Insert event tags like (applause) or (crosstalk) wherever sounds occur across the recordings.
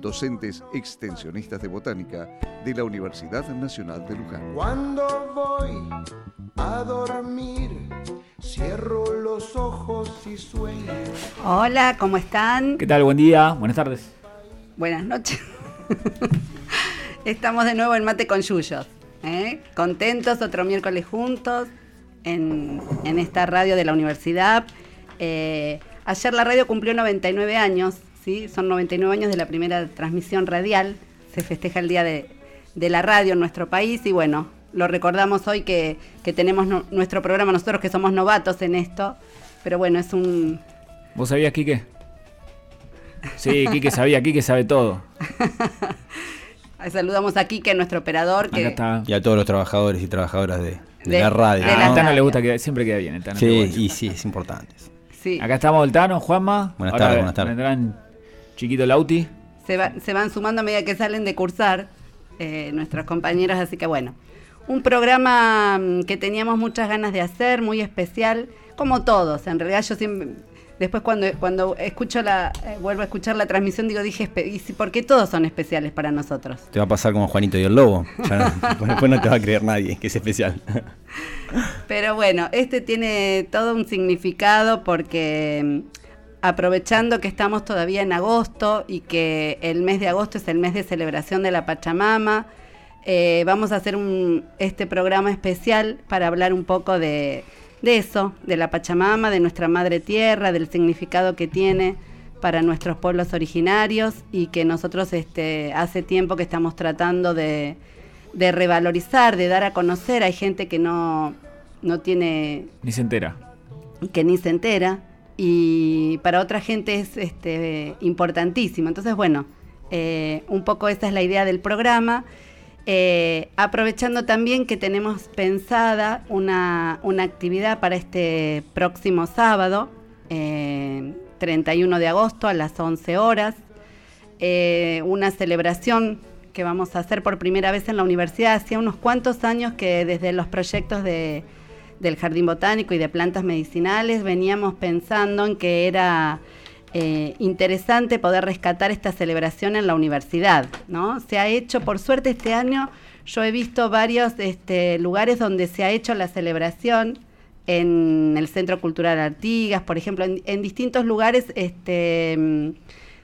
docentes extensionistas de botánica de la Universidad Nacional de Luján. Cuando voy a dormir, cierro los ojos y sueño. Hola, ¿cómo están? ¿Qué tal? Buen día, buenas tardes. Buenas noches. (laughs) Estamos de nuevo en Mate con Yuyos. ¿eh? Contentos, otro miércoles juntos en, en esta radio de la universidad. Eh, ayer la radio cumplió 99 años, ¿sí? son 99 años de la primera transmisión radial. Se festeja el día de, de la radio en nuestro país y bueno, lo recordamos hoy que, que tenemos no- nuestro programa, nosotros que somos novatos en esto. Pero bueno, es un, ¿Vos sabías, Quique? Sí, Quique sabía, Quique sabe todo. (laughs) Saludamos a Quique, nuestro operador, Acá que está. Y a todos los trabajadores y trabajadoras de, de De- la radio. de Ah, la Tano radio. le gusta que siempre queda bien. El Tano, Sí, y sí, es importante. sí, Acá estamos el Tano, Juanma. Buenas tardes, buenas tardes. Vendrán Chiquito Lauti. se, va- se van sumando a medida que salen de cursar eh, nuestros compañeros, así que bueno. Un programa mm, que teníamos muchas ganas de hacer, muy especial, como todos. En realidad yo siempre, después cuando, cuando escucho la, eh, vuelvo a escuchar la transmisión, digo, dije, espe- ¿y por qué todos son especiales para nosotros? Te va a pasar como Juanito y el Lobo. Ya no- (laughs) después no te va a creer nadie que es especial. Pero bueno, este tiene todo un significado porque mm, aprovechando que estamos todavía en agosto y que el mes de agosto es el mes de celebración de la Pachamama, eh, vamos a hacer un, este programa especial para hablar un poco de, de eso, de la Pachamama, de nuestra madre tierra, del significado que tiene para nuestros pueblos originarios y que nosotros este, hace tiempo que estamos tratando de, de revalorizar, de dar a conocer. Hay gente que no, no tiene Ni se entera. que ni se entera y para otra gente es este, importantísimo. Entonces, bueno, eh, un poco esa es la idea del programa. Eh, aprovechando también que tenemos pensada una, una actividad para este próximo sábado, eh, 31 de agosto a las 11 horas, eh, una celebración que vamos a hacer por primera vez en la universidad. Hacía unos cuantos años que desde los proyectos de, del Jardín Botánico y de plantas medicinales veníamos pensando en que era eh, interesante poder rescatar esta celebración en la universidad. ¿no? Se ha hecho, por suerte este año, yo he visto varios este, lugares donde se ha hecho la celebración en el Centro Cultural Artigas, por ejemplo, en, distintos lugares este,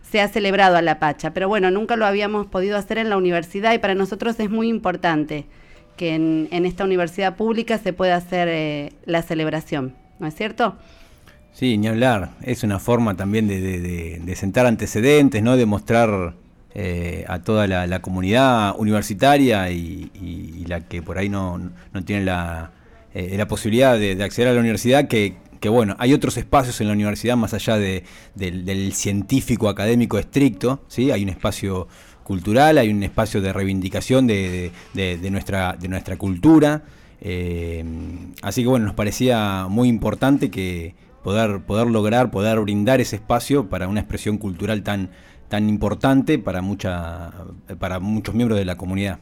se ha celebrado a la Pacha, pero bueno, nunca lo habíamos podido hacer en la universidad y para nosotros es muy importante que en, en esta universidad pública se pueda hacer eh, la celebración, ¿no es cierto? Sí, ni hablar. Es una forma también de, de- sentar antecedentes, ¿no? De mostrar eh, a toda la, comunidad universitaria y, la que por ahí no, no tiene la, eh, la posibilidad de, de acceder a la universidad que, que, bueno, hay otros espacios en la universidad más allá de- del, del científico académico estricto, ¿sí? Hay un espacio cultural, hay un espacio de reivindicación de, de- nuestra, de nuestra cultura. eh, así que bueno, nos parecía muy importante que poder, poder lograr, poder brindar ese espacio para una expresión cultural tan, tan importante para, mucha, para muchos miembros de la comunidad.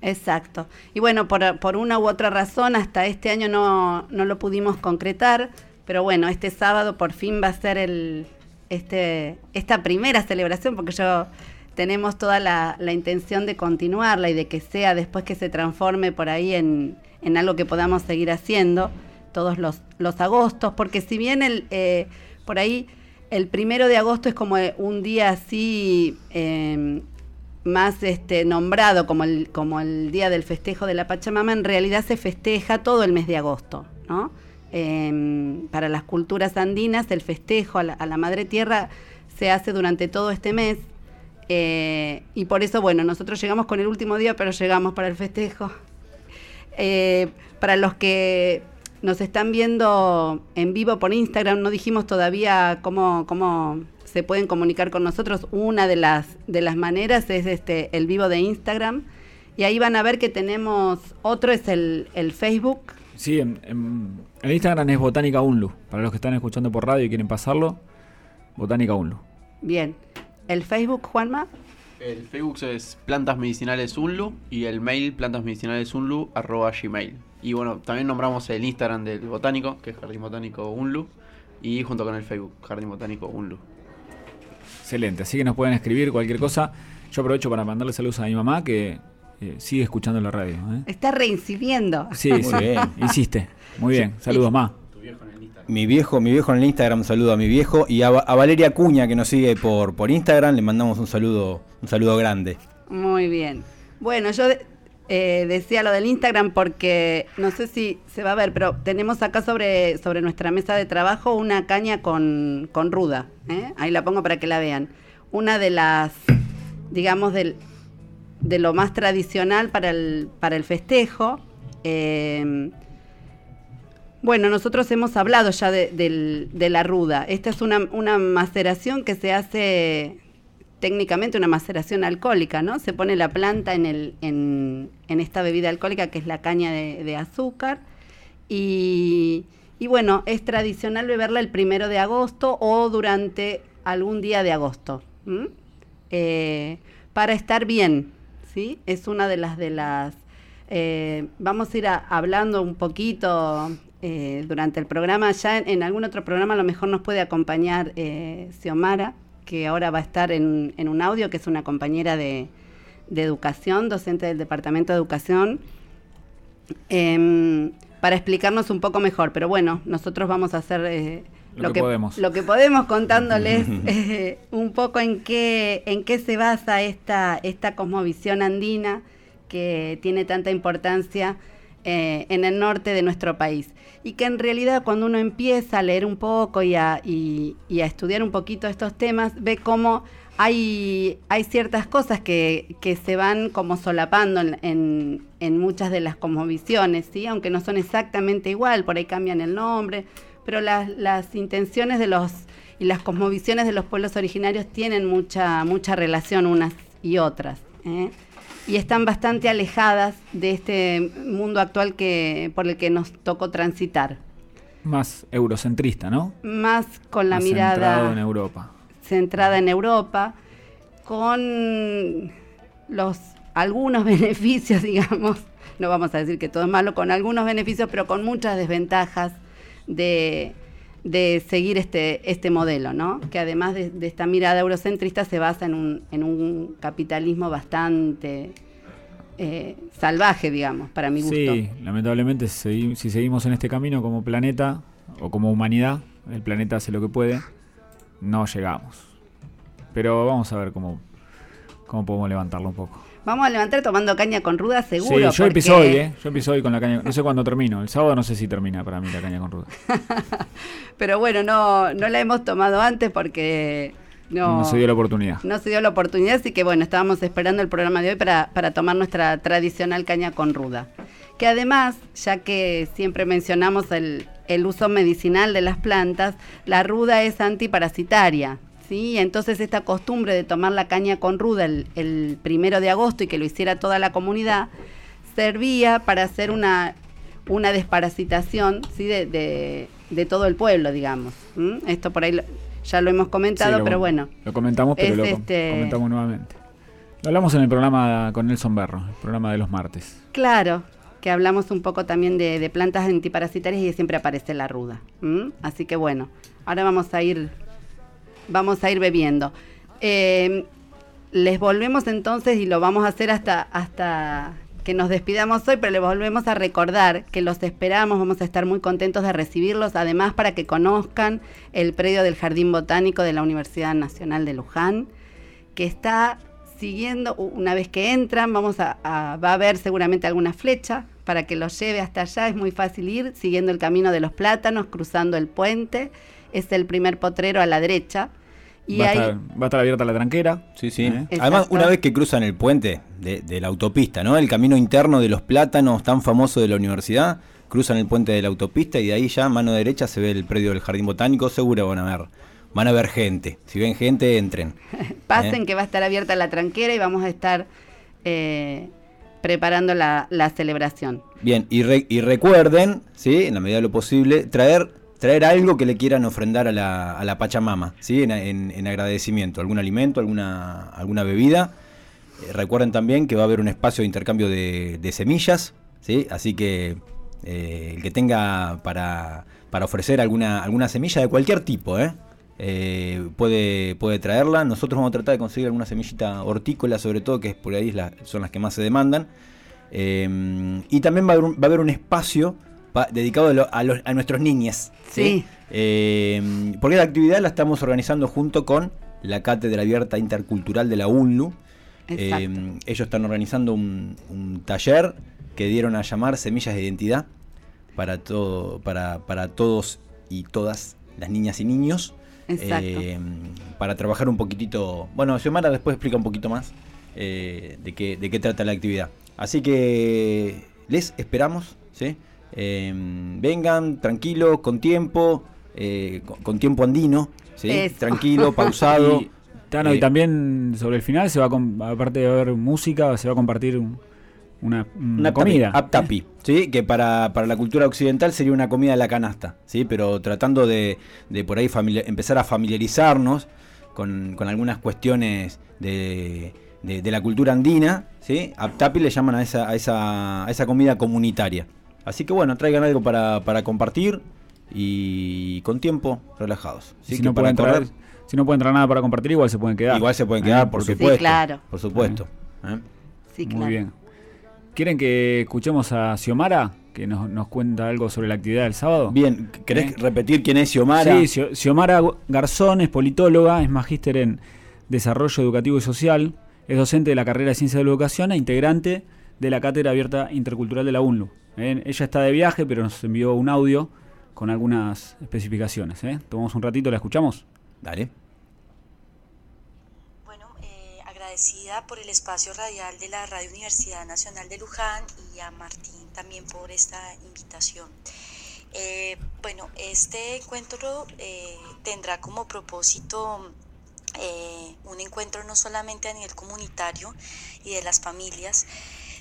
Exacto. Y bueno, por, por una u otra razón, hasta este año no, no lo pudimos concretar, pero bueno, este sábado por fin va a ser el, este, esta primera celebración, porque yo tenemos toda la, la intención de continuarla y de que sea después que se transforme por ahí en, en algo que podamos seguir haciendo todos los, los agostos, porque si bien el, eh, por ahí el primero de agosto es como un día así eh, más este, nombrado como el, como el día del festejo de la Pachamama, en realidad se festeja todo el mes de agosto, ¿no? Eh, para las culturas andinas, el festejo a la, a la Madre Tierra se hace durante todo este mes. Eh, y por eso, bueno, nosotros llegamos con el último día, pero llegamos para el festejo. Eh, para los que nos están viendo en vivo por Instagram. No dijimos todavía cómo, cómo se pueden comunicar con nosotros. Una de las, de las maneras es este, el vivo de Instagram. Y ahí van a ver que tenemos otro, es el, el Facebook. Sí, en, en- el Instagram es Botánica Unlu. Para los que están escuchando por radio y quieren pasarlo, Botánica Unlu. Bien. El Facebook, Juanma. El Facebook es Plantas Medicinales Unlu y el mail plantasmedicinalesunlu arroba gmail. Y bueno, también nombramos el Instagram del botánico, que es Jardín Botánico Unlu, y junto con el Facebook, Jardín Botánico Unlu. Excelente, así que nos pueden escribir cualquier cosa. Yo aprovecho para mandarle saludos a mi mamá que eh, sigue escuchando la radio. ¿eh? Está reincidiendo. Sí, Muy sí, bien. (laughs) insiste. Muy bien, saludos, ma. Mi viejo, mi viejo en el Instagram, un saludo a mi viejo. Y a, a Valeria Cuña, que nos sigue por, por Instagram, le mandamos un saludo, un saludo grande. Muy bien. Bueno, yo eh, decía lo del Instagram porque no sé si se va a ver, pero tenemos acá sobre, sobre nuestra mesa de trabajo una caña con, con ruda. ¿eh? Ahí la pongo para que la vean. Una de las, digamos, del, de lo más tradicional para el, para el festejo. Eh, bueno, nosotros hemos hablado ya de, la ruda. Esta es una, una maceración que se hace técnicamente una maceración alcohólica, ¿no? Se pone la planta en, esta bebida alcohólica que es la caña de, azúcar y, bueno, es tradicional beberla el primero de agosto o durante algún día de agosto. Eh, para estar bien, ¿sí? Es una de las de las eh, vamos a ir a- hablando un poquito eh, durante el programa. Ya en, en algún otro programa a lo mejor nos puede acompañar eh, Xiomara, que ahora va a estar en, en un audio, que es una compañera de, de educación, docente del Departamento de Educación, em, para explicarnos un poco mejor. Pero bueno, nosotros vamos a hacer eh, Lo que podemos. lo que podemos contándoles (laughs) eh, un poco en qué, en qué se basa esta, esta cosmovisión andina que tiene tanta importancia eh, en el norte de nuestro país. Y que en realidad cuando uno empieza a leer un poco y a, y- y a estudiar un poquito estos temas, ve cómo hay, hay ciertas cosas que, que se van como solapando en, en- en muchas de las cosmovisiones, ¿sí? aunque no son exactamente igual, por ahí cambian el nombre, pero las, las intenciones de los y las cosmovisiones de los pueblos originarios tienen mucha, mucha relación unas y otras. ¿eh? Y están bastante alejadas de este mundo actual que, por el que nos tocó transitar. Más eurocentrista, ¿no? Más con la Más mirada centrado en Europa. centrada en Europa, con los algunos (laughs) beneficios, digamos, no vamos a decir que todo es malo, con algunos beneficios, pero con muchas desventajas de, de seguir este, este modelo, ¿no? Que además de, esta mirada eurocentrista se basa en un, en un capitalismo bastante eh, salvaje, digamos, para mi gusto. Sí, lamentablemente segui- si seguimos en este camino como planeta o como humanidad, el planeta hace lo que puede, no llegamos. Pero vamos a ver cómo, cómo podemos levantarlo un poco. Vamos a levantar tomando caña con ruda, seguro. sí, yo porque- empiezo hoy, ¿eh? Yo empiezo hoy con la caña. No sé cuándo termino. El sábado no sé si termina para mí la caña con ruda. (laughs) Pero bueno, no, no la hemos tomado antes porque no, No, se dio la oportunidad. no se dio la oportunidad, así que bueno, estábamos esperando el programa de hoy para, para tomar nuestra tradicional caña con ruda. Que además, ya que siempre mencionamos el, el uso medicinal de las plantas, la ruda es antiparasitaria. ¿Sí? Entonces esta costumbre de tomar la caña con ruda el, el primero de agosto y que lo hiciera toda la comunidad, servía para hacer una, una desparasitación ¿sí? de, de- de todo el pueblo, digamos. Esto por ahí lo- ya lo hemos comentado, Sí, lo- pero bueno. Lo comentamos, pero es lo este- comentamos nuevamente. Lo hablamos en el programa con Nelson Berro, el programa de los martes. Claro, que hablamos un poco también de, de plantas antiparasitarias y siempre aparece la ruda. Así que bueno, ahora vamos a ir, vamos a ir bebiendo. Eh, les volvemos entonces y lo vamos a hacer hasta, hasta que nos despidamos hoy, pero les volvemos a recordar que los esperamos, vamos a estar muy contentos de recibirlos, además para que conozcan el predio del Jardín Botánico de la Universidad Nacional de Luján, que está siguiendo, una vez que entran, vamos a, a- va a haber seguramente alguna flecha para que los lleve hasta allá, es muy fácil ir, siguiendo el camino de los plátanos, cruzando el puente, es el primer potrero a la derecha. Y va, ahí, a estar, va a estar abierta la tranquera. Sí, sí. ¿eh? Además, una vez que cruzan el puente de, de la autopista, ¿no? El camino interno de los plátanos tan famoso de la universidad, cruzan el puente de la autopista y de ahí ya, mano derecha, se ve el predio del Jardín Botánico. Seguro van a ver, van a ver gente. Si ven gente, entren. (laughs) Pasen ¿Eh? que va a estar abierta la tranquera y vamos a estar eh, preparando la, la celebración. Bien, y, re- y recuerden, ¿sí? en la medida de lo posible, traer, traer algo que le quieran ofrendar a la, a la Pachamama, ¿sí? en, en- en agradecimiento, algún alimento, alguna, alguna bebida. Eh, recuerden también que va a haber un espacio de intercambio de, de semillas, ¿sí? así que eh, el que tenga para, para ofrecer alguna, alguna semilla de cualquier tipo, ¿eh? Eh, puede, puede traerla. Nosotros vamos a tratar de conseguir alguna semillita hortícola, sobre todo, que por ahí son las que más se demandan. Y también va a haber va a haber un espacio pa- dedicado a, lo- a los- a nuestros niños. Sí. Eh, porque la actividad la estamos organizando junto con la Cátedra Abierta Intercultural de la UNLU. Eh, ellos están organizando un, un taller que dieron a llamar Semillas de Identidad para, todo, para, para todos y todas las niñas y niños. Exacto. Eh, para trabajar un poquitito. Bueno, Xiomara después explica un poquito más eh, de, qué, de qué trata la actividad. Así que les esperamos, ¿sí? Eh, vengan tranquilos, con tiempo, eh, con, con tiempo andino, tranquilo, (laughs) pausado. Y, Tano, y Eh, también sobre el final, se va a aparte de haber música, se va a compartir un- una, una Una comida. Aptapi, ¿sí? que para, para la cultura occidental sería una comida de la canasta, ¿sí? pero tratando de, de por ahí empezar a familiarizarnos con, con algunas cuestiones de, de- de la cultura andina, ¿sí? Aptapi le llaman a esa, a, esa, a esa comida comunitaria. Así que bueno, traigan algo para, para compartir y con tiempo relajados. ¿sí? si, Que no para pueden traer, correr, si no pueden traer nada para compartir, igual se pueden quedar. igual se pueden Eh, quedar, por porque- supuesto. claro. Por supuesto. ¿eh? Sí, Muy claro. bien. ¿Quieren que escuchemos a Xiomara, que nos, nos cuenta algo sobre la actividad del sábado? Bien, ¿querés ¿Eh? repetir quién es Xiomara? Sí, Xio- Xiomara Garzón es politóloga, es magíster en Desarrollo Educativo y Social, es docente de la carrera de Ciencia de la Educación e integrante de la Cátedra Abierta Intercultural de la UNLU. ¿eh? Ella está de viaje, pero nos envió un audio con algunas especificaciones. ¿eh? Tomamos un ratito, ¿la escuchamos? Dale. Bueno, eh, agradecida por el espacio radial de la Radio Universidad Nacional de Luján y a Martín también por esta invitación. Eh, bueno, este encuentro eh, tendrá como propósito eh, un encuentro no solamente a nivel comunitario y de las familias,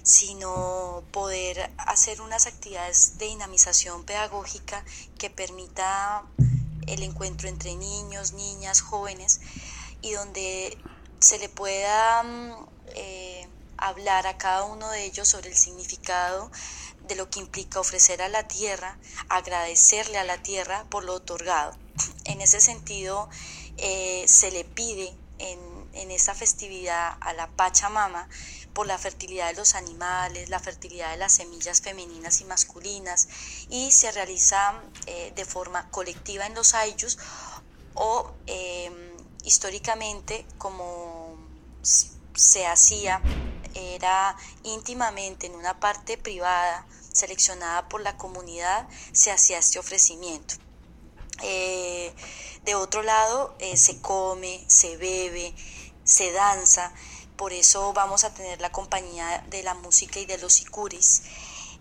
sino poder hacer unas actividades de dinamización pedagógica que permita el encuentro entre niños, niñas, jóvenes y donde se le pueda mm, eh, hablar a cada uno de ellos sobre el significado de lo que implica ofrecer a la tierra, agradecerle a la tierra por lo otorgado. En ese sentido, eh, se le pide en, en esta festividad a la Pachamama por la fertilidad de los animales, la fertilidad de las semillas femeninas y masculinas, y se realiza eh, de forma colectiva en los ayllus o eh, históricamente como se hacía era íntimamente en una parte privada seleccionada por la comunidad se hacía este ofrecimiento. Eh, de otro lado, eh, se come, se bebe, se danza, por eso vamos a tener la compañía de la música y de los sicuris.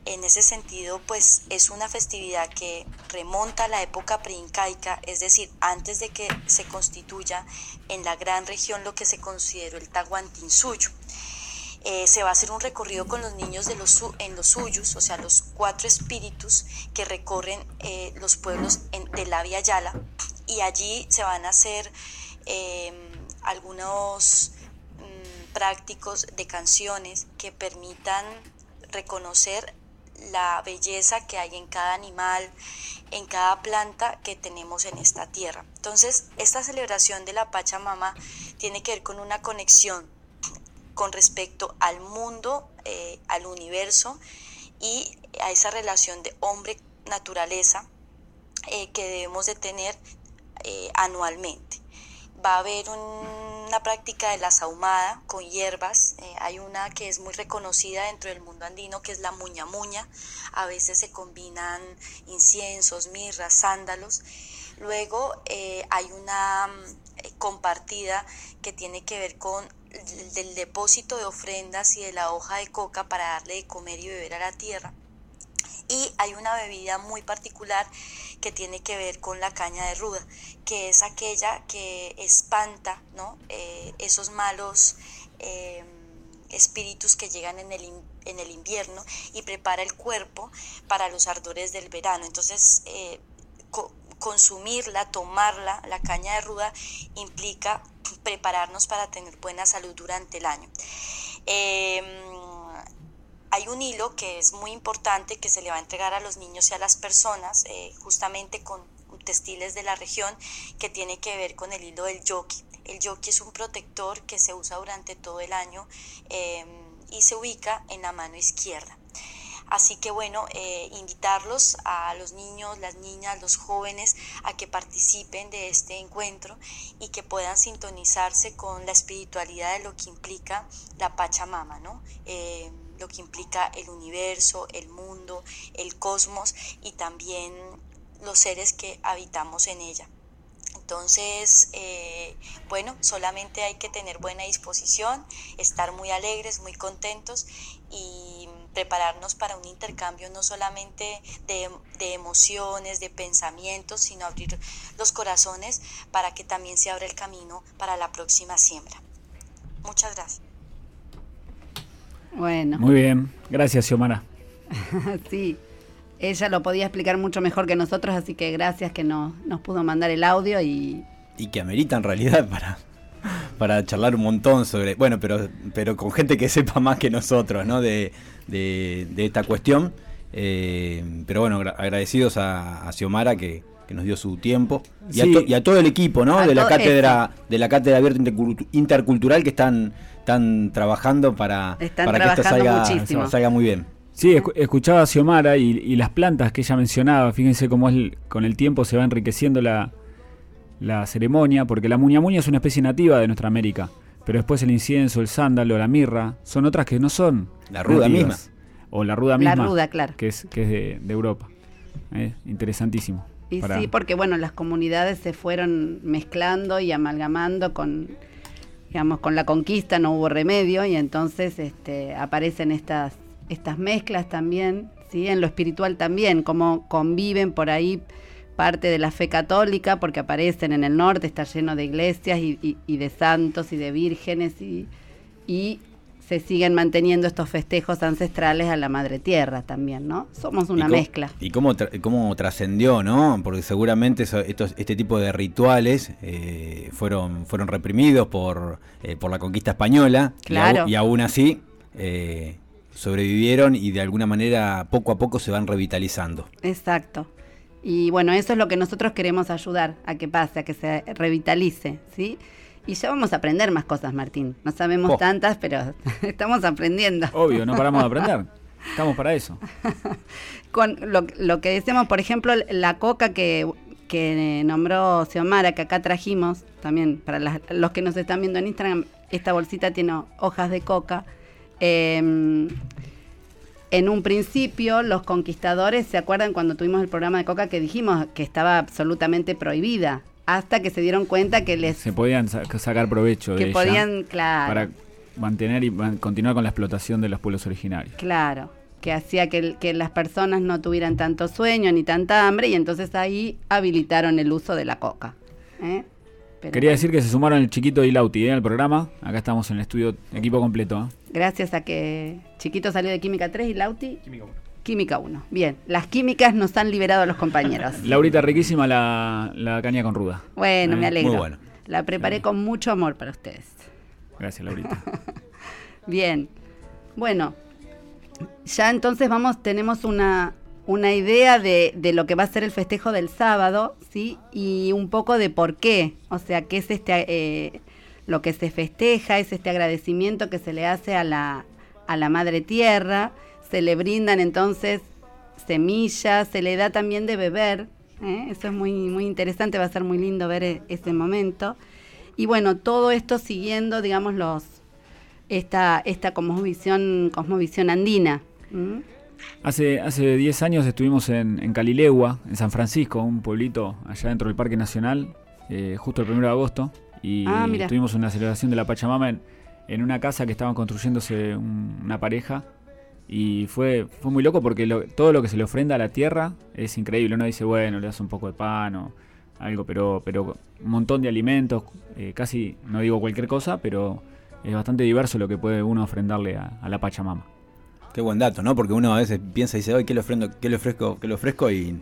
En ese sentido, pues es una festividad que remonta a la época preincaica, es decir, antes de que se constituya en la gran región lo que se consideró el Tahuantinsuyo. Eh, se va a hacer un recorrido con los niños de los, en los suyos, o sea, los cuatro espíritus que recorren eh, los pueblos de la Via Yala, y allí se van a hacer eh, algunos prácticos de canciones que permitan reconocer la belleza que hay en cada animal, en cada planta que tenemos en esta tierra. Entonces, esta celebración de la Pachamama tiene que ver con una conexión con respecto al mundo, eh, al universo y a esa relación de hombre-naturaleza eh, que debemos de tener eh, anualmente. Va a haber un- una práctica de la saumada con hierbas. eh, hay una que es muy reconocida dentro del mundo andino que es la muña muña. A veces se combinan inciensos, mirras, sándalos. Luego eh, hay una eh, compartida que tiene que ver con el depósito de ofrendas y de la hoja de coca para darle de comer y beber a la tierra. Y hay una bebida muy particular que tiene que ver con la caña de ruda, que es aquella que espanta. Eh, esos malos eh, espíritus que llegan en el, en el invierno y prepara el cuerpo para los ardores del verano. Entonces, eh, consumirla, tomarla, la caña de ruda, implica prepararnos para tener buena salud durante el año. Em, hay un hilo que es muy importante que se le va a entregar a los niños y a las personas, eh, justamente con textiles de la región, que tiene que ver con el hilo del yoki. El yoki es un protector que se usa durante todo el año em, y se ubica en la mano izquierda. Así que bueno, eh, invitarlos a los niños, las niñas, los jóvenes a que participen de este encuentro y que puedan sintonizarse con la espiritualidad de lo que implica la Pachamama, ¿no? Eh, lo que implica el universo, el mundo, el cosmos y también los seres que habitamos en ella. Entonces, eh, bueno, solamente hay que tener buena disposición, estar muy alegres, muy contentos y prepararnos para un intercambio no solamente de, emociones, de pensamientos, sino abrir los corazones para que también se abra el camino para la próxima siembra. Muchas gracias. Bueno. Muy bien, gracias Xiomara. (laughs) sí, ella lo podía explicar mucho mejor que nosotros, así que gracias que nos pudo mandar el audio y... Y que amerita en realidad para, para charlar un montón sobre, bueno, pero, pero con gente que sepa más que nosotros, ¿no? De, de, esta cuestión. Eh, pero bueno, agradecidos a, Xiomara que, nos dio su tiempo y, a, todo el equipo ¿no? de la cátedra de la cátedra abierta intercultural que están, están trabajando para, para que esto salga, salga, muy bien. Sí, escuchaba a Xiomara y, las plantas que ella mencionaba, fíjense cómo es, con el tiempo se va enriqueciendo la, la ceremonia, porque la muña muña es una especie nativa de nuestra América, pero después el incienso, el sándalo, la mirra, son otras que no son. La ruda misma. O la ruda misma. La ruda, claro. Que es, que es de, Europa. Eh, interesantísimo. Y sí, porque bueno, las comunidades se fueron mezclando y amalgamando con, digamos, con la conquista no hubo remedio y entonces este, aparecen estas, estas mezclas también, ¿sí? En lo espiritual también, cómo conviven por ahí parte de la fe católica, porque aparecen en el norte, está lleno de iglesias y, de santos y de vírgenes y, y, se siguen manteniendo estos festejos ancestrales a la Madre Tierra también, ¿no? Somos una mezcla. Y cómo, cómo trascendió, ¿no? Porque seguramente estos, este tipo de rituales eh, fueron, fueron reprimidos por, eh, por la conquista española claro. y, aún así... Eh, sobrevivieron y de alguna manera poco a poco se van revitalizando. Exacto. Y bueno, eso es lo que nosotros queremos ayudar a que pase, a que se revitalice, ¿sí? Y ya vamos a aprender más cosas, Martín. No sabemos oh. tantas, pero (laughs) estamos aprendiendo. Obvio, no paramos de aprender. (laughs) Estamos para eso. Con lo, que decimos, por ejemplo, la coca que, que nombró Xiomara, que acá trajimos, también para los que nos están viendo en Instagram, esta bolsita tiene hojas de coca. Eh, en un principio los conquistadores, ¿se acuerdan cuando tuvimos el programa de Coca que dijimos que estaba absolutamente prohibida? Hasta que se dieron cuenta que les... Se podían sacar provecho que de podían, claro. Para mantener y continuar con la explotación de los pueblos originarios. Claro, que hacía que, que las personas no tuvieran tanto sueño ni tanta hambre y entonces ahí habilitaron el uso de la coca. ¿eh? Quería decir que se sumaron el chiquito y Lauti ¿eh? al programa. Acá estamos en el estudio, equipo completo. ¿eh? Gracias a que Chiquito salió de Química 3 y Lauti. Química 1. Química 1. Bien, las químicas nos han liberado a los compañeros. (laughs) Laurita, riquísima la, caña con ruda. Bueno, me ¿Eh? alegro. Muy bueno. La preparé con mucho amor para ustedes. Gracias, Laurita. (laughs) Bien. Bueno, ya entonces vamos, tenemos una, una idea de, de, lo que va a ser el festejo del sábado, ¿sí? Y un poco de por qué, o sea, qué es este, eh, lo que se festeja, es este agradecimiento que se le hace a la, a la Madre Tierra, se le brindan entonces semillas, se le da también de beber, ¿eh? eso es muy, muy interesante, va a ser muy lindo ver e, ese momento. Y bueno, todo esto siguiendo, digamos, los esta, esta cosmovisión, cosmovisión andina. Hace, hace 10 años estuvimos en, en, Calilegua, en San Francisco, un pueblito allá dentro del Parque Nacional, eh, justo el 1 de agosto, y ah, tuvimos una celebración de la Pachamama en, una casa que estaban construyéndose una pareja Y fue, fue muy loco porque lo- todo lo que se le ofrenda a la tierra es increíble. Uno dice, bueno, le das un poco de pan o algo, pero, pero un montón de alimentos, eh, casi, no digo cualquier cosa, pero es bastante diverso lo que puede uno ofrendarle a, a la Pachamama. Qué buen dato, ¿no? Porque uno a veces piensa y dice, hoy ¿qué le ofrendo, qué le ofrezco, qué le ofrezco? Y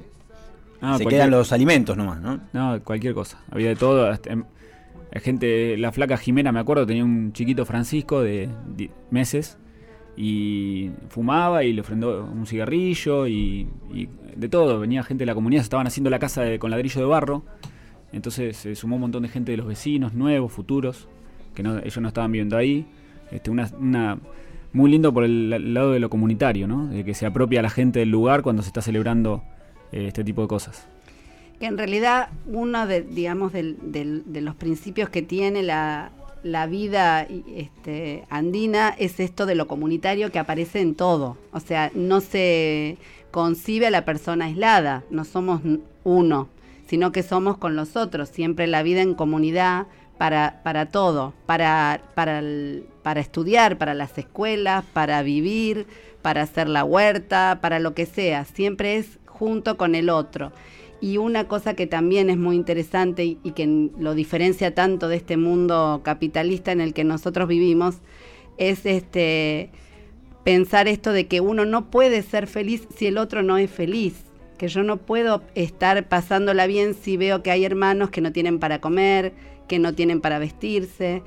Ah, se cualquier- quedan los alimentos nomás, ¿no? No, cualquier cosa. Había de todo. hasta, em, gente, la flaca Jimena, me acuerdo, tenía un chiquito Francisco de meses y fumaba y le ofrendó un cigarrillo y, de todo. Venía gente de la comunidad, se estaban haciendo la casa con ladrillo de barro. Entonces se sumó un montón de gente de los vecinos, nuevos, futuros, que ellos no estaban viviendo ahí. Este, una, muy lindo por el, lado de lo comunitario, ¿no? De que se apropia a la gente del lugar cuando se está celebrando eh, este tipo de cosas. que en realidad uno de, digamos, de los principios que tiene la, la vida este, andina es esto de lo comunitario que aparece en todo. O sea, no se concibe a la persona aislada, no somos uno, sino que somos con los otros, siempre la vida en comunidad para, para todo, para, para, para estudiar, para las escuelas, para vivir, para hacer la huerta, para lo que sea, siempre es junto con el otro. Y una cosa que también es muy interesante y, que lo diferencia tanto de este mundo capitalista en el que nosotros vivimos es este pensar esto de que uno no puede ser feliz si el otro no es feliz, que yo no puedo estar pasándola bien si veo que hay hermanos que no tienen para comer, que no tienen para vestirse.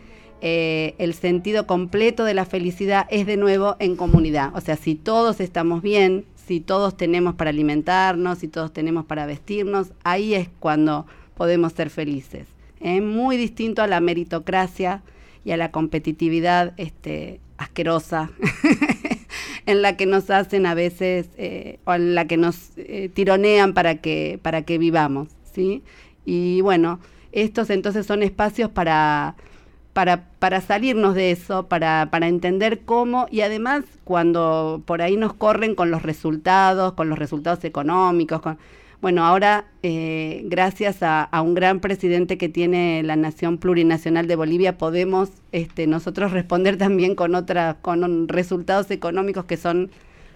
Eh, el sentido completo de la felicidad es de nuevo en comunidad. O sea, si todos estamos bien, si todos tenemos para alimentarnos, si todos tenemos para vestirnos, ahí es cuando podemos ser felices. Es muy distinto a la meritocracia y a la competitividad este, asquerosa (laughs) en la que nos hacen a veces eh, o en la que nos eh, tironean para que para que vivamos, ¿sí? Y bueno, estos entonces son espacios para para, para salirnos de eso, para, para entender cómo, y además cuando por ahí nos corren con los resultados, con los resultados económicos, con, bueno, ahora eh, gracias a, un gran presidente que tiene la Nación Plurinacional de Bolivia, podemos este, nosotros responder también con otras, con resultados económicos que son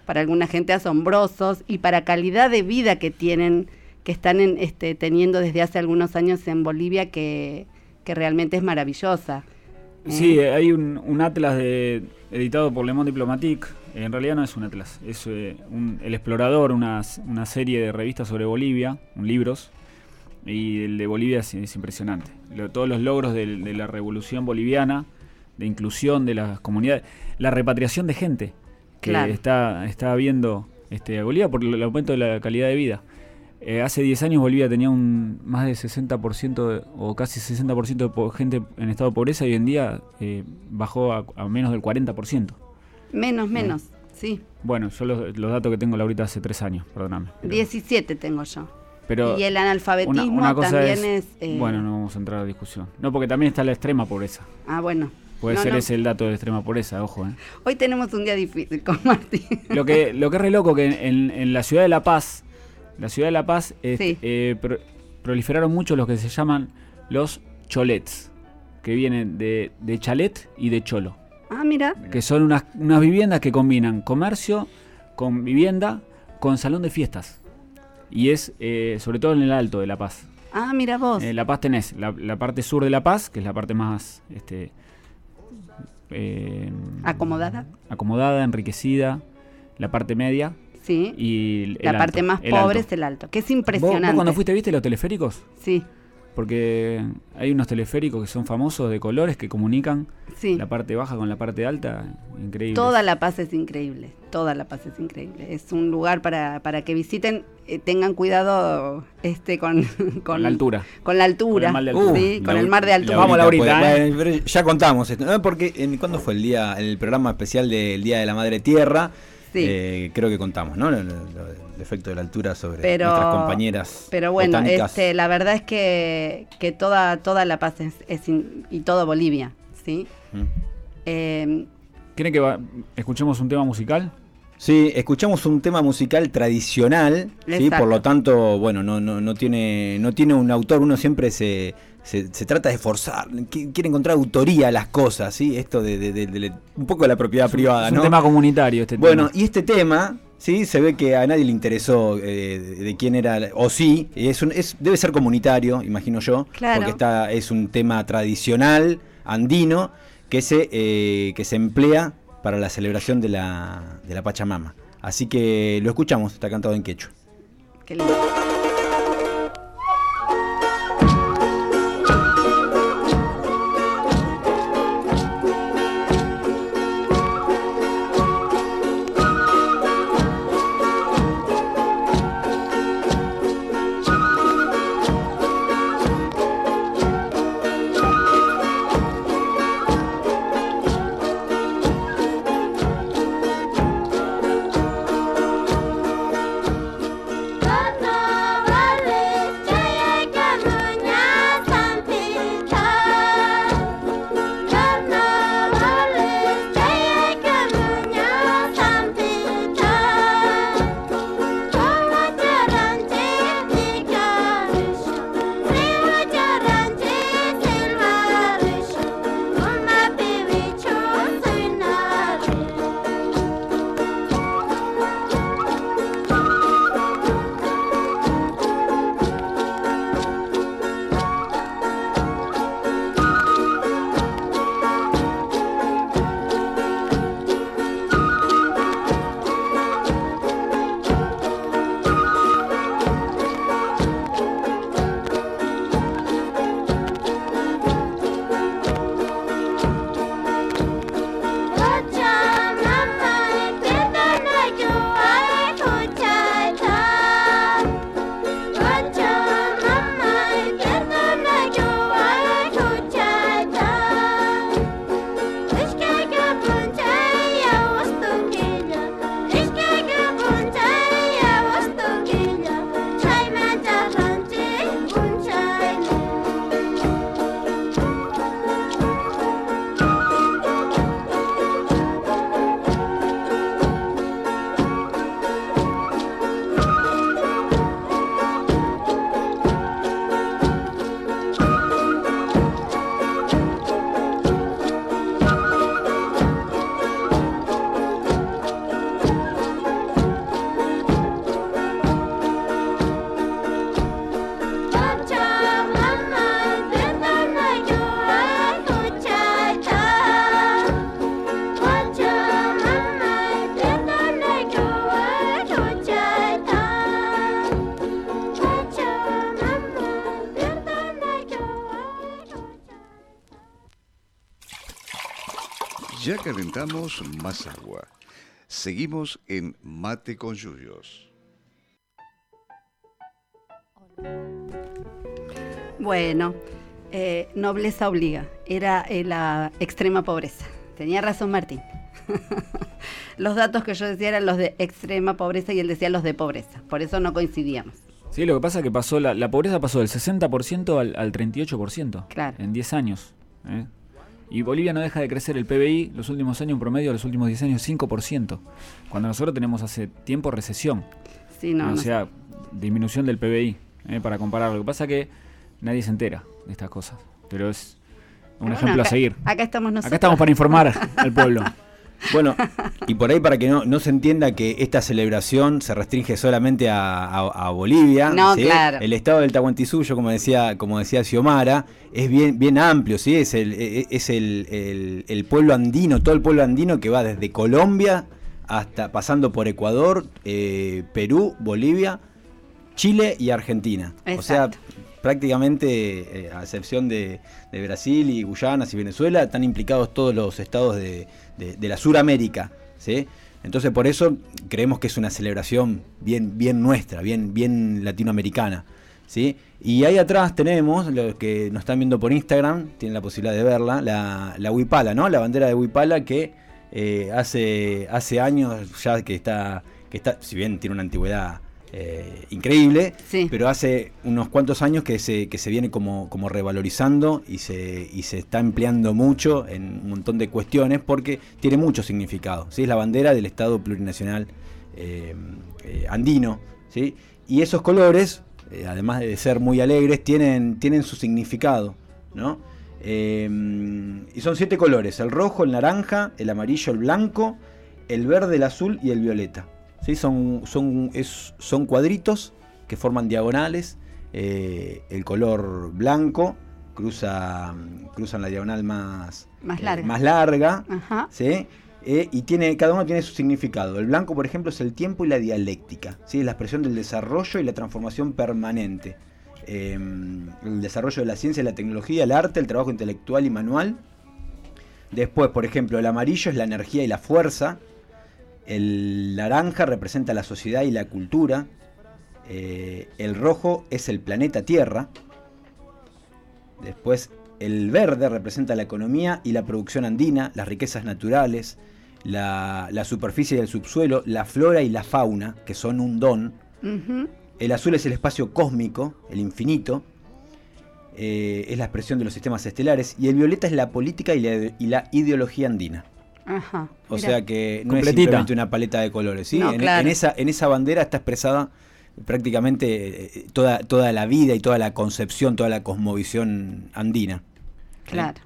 para alguna gente asombrosos y para calidad de vida que tienen, que están en, este, teniendo desde hace algunos años en Bolivia que, que realmente es maravillosa. Sí, Eh, hay un, un atlas de, editado por Le Monde Diplomatique. En realidad no es un atlas, es eh, un- El Explorador, una, serie de revistas sobre Bolivia, un libros. Y el de Bolivia es, es impresionante. Lo- todos los logros de, la revolución boliviana, de inclusión de las comunidades, la repatriación de gente que Claro. está, está habiendo este, Bolivia por el aumento de la calidad de vida. Eh, hace 10 años Bolivia tenía un más de 60% de- o casi 60% de gente en estado de pobreza y hoy en día eh, bajó a, a menos del 40%. menos, menos, sí. Bueno, yo los, los datos que tengo ahorita hace 3 años, perdóname. pero- 17 tengo yo. pero y el analfabetismo una cosa también es... eh, Bueno, no vamos a entrar a discusión. No, porque también está la extrema pobreza. Ah, bueno. Puede No, ser no. ese el dato de extrema pobreza, ojo. ¿eh? Hoy tenemos un día difícil con Martín. Lo que, lo que es re loco que en, en la ciudad de La Paz, la ciudad de La Paz, Sí. eh, pro- proliferaron mucho los que se llaman los cholets, que vienen de, de chalet y de cholo, Ah, mira. que son unas, unas viviendas que combinan comercio con vivienda con salón de fiestas. Y es eh, sobre todo en el alto de La Paz. Ah, mira vos. En La Paz tenés la, la parte sur de La Paz, que es la parte más este, eh, Acomodada. acomodada, enriquecida, la parte media Sí. y el la alto, parte más pobre alto. es el alto. Que es ¿Vos- ¿Vos, impresionante. cuando fuiste viste los teleféricos? Sí, Porque hay unos teleféricos que son famosos de colores que comunican sí. la parte baja con la parte alta. Increíble. Toda La Paz es increíble. Toda La Paz es increíble. Es un lugar para, para que visiten. eh, tengan cuidado este con, (laughs) Con la altura. Con la altura. Con el mar de altura. Sí, con el mar de altura. Vamos, Laurita, pues, ¿eh? ya contamos esto, ¿no? Porque en, ¿cuándo fue el día, el programa especial del Día de la Madre Tierra? Sí. Eh, creo que contamos, ¿no? Lo- lo- lo- el efecto de la altura sobre Pero- nuestras compañeras. Pero bueno, botánicas. este, la verdad es que, que toda, toda La Paz es, es in- y todo Bolivia, ¿sí? Mm. Eh, ¿Quieren que va- escuchemos un tema musical? Sí, escuchamos un tema musical tradicional, ¿sí? Por lo tanto, bueno, no, no, no, tiene, no tiene un autor, uno siempre se, se, se trata de forzar, qui- quiere encontrar autoría a las cosas, ¿sí? Esto de, de- de- de- un poco de la propiedad privada, Es un ¿no? tema comunitario este Bueno, tema. y este tema, sí, se ve que a nadie le interesó eh, de, de quién era, o sí, es un, es, debe ser comunitario, imagino yo, Claro. porque está, es un tema tradicional, andino, que se, eh, que se emplea para la celebración de la, de la Pachamama. Así que lo escuchamos, está cantado en quechua. Qué lindo. Calentamos más agua. Seguimos en Mate con Yuyos. Bueno, eh, nobleza obliga. Era eh, la extrema pobreza. Tenía razón Martín. (laughs) los datos que yo decía eran los de extrema pobreza y él decía los de pobreza. Por eso no coincidíamos. Sí, lo que pasa es que pasó la, la pobreza pasó del 60% al, al 38% Claro. en 10 años. ¿eh? Y Bolivia no deja de crecer el PBI los últimos años, en promedio, los últimos 10 años, 5%. Cuando nosotros tenemos hace tiempo recesión. Sí, no, o no sea, disminución del PBI, ¿eh? para comparar. Lo que pasa es que nadie se entera de estas cosas. Pero es un Bueno, ejemplo acá- a seguir. Acá estamos nosotros. Acá estamos para informar (laughs) al pueblo. Bueno, y por ahí para que no, no se entienda que esta celebración se restringe solamente a, a- a Bolivia. No, ¿sí? claro. El estado del Tahuantinsuyo, como decía, como decía Xiomara, es bien, bien amplio, ¿sí? Es el, e- es el, el- el pueblo andino, todo el pueblo andino que va desde Colombia hasta pasando por Ecuador, eh, Perú, Bolivia, Chile y Argentina. O sea, Exacto. Prácticamente, eh, a excepción de, Brasil y Guyana y Venezuela, están implicados todos los estados de la Suramérica. ¿sí? Entonces, por eso creemos que es una celebración bien, bien nuestra, bien, bien latinoamericana. ¿sí? Y ahí atrás tenemos, los que nos están viendo por Instagram, tienen la posibilidad de verla, la, la Huipala, ¿no? La bandera de Huipala que eh, hace, hace años ya que está, que está, si bien tiene una antigüedad eh, increíble, Sí. pero hace unos cuantos años que se, que se viene como, como revalorizando y se, y se está empleando mucho en un montón de cuestiones porque tiene mucho significado. ¿sí? Es la bandera del Estado plurinacional eh, eh, andino. ¿sí? Y esos colores además de ser muy alegres, tienen, tienen su significado, ¿no? Y son siete colores, el rojo, el naranja, el amarillo, el blanco, el verde, el azul y el violeta. ¿Sí? Son, son, es- son cuadritos que forman diagonales. eh, el color blanco cruza, cruzan la diagonal más, Más eh, larga. más larga, Ajá. ¿sí? Eh, y tiene, cada uno tiene su significado. El blanco, por ejemplo, es el tiempo y la dialéctica. ¿sí? Es la expresión del desarrollo y la transformación permanente. Eh, el desarrollo de la ciencia, la tecnología, el arte, el trabajo intelectual y manual. Después, por ejemplo, el amarillo es la energía y la fuerza. El naranja representa la sociedad y la cultura. Eh, el rojo es el planeta Tierra. Después, el verde representa la economía y la producción andina, las riquezas naturales, la, la superficie y el subsuelo, la flora y la fauna, que son un don. El azul es el espacio cósmico, el infinito. eh, es la expresión de los sistemas estelares. Y el violeta es la política y la, y la ideología andina. Ajá. O Mira. sea que no es simplemente una paleta de colores. ¿sí? No, en, claro. en esa, en esa bandera está expresada prácticamente eh, toda, toda la vida y toda la concepción, toda la cosmovisión andina. Claro.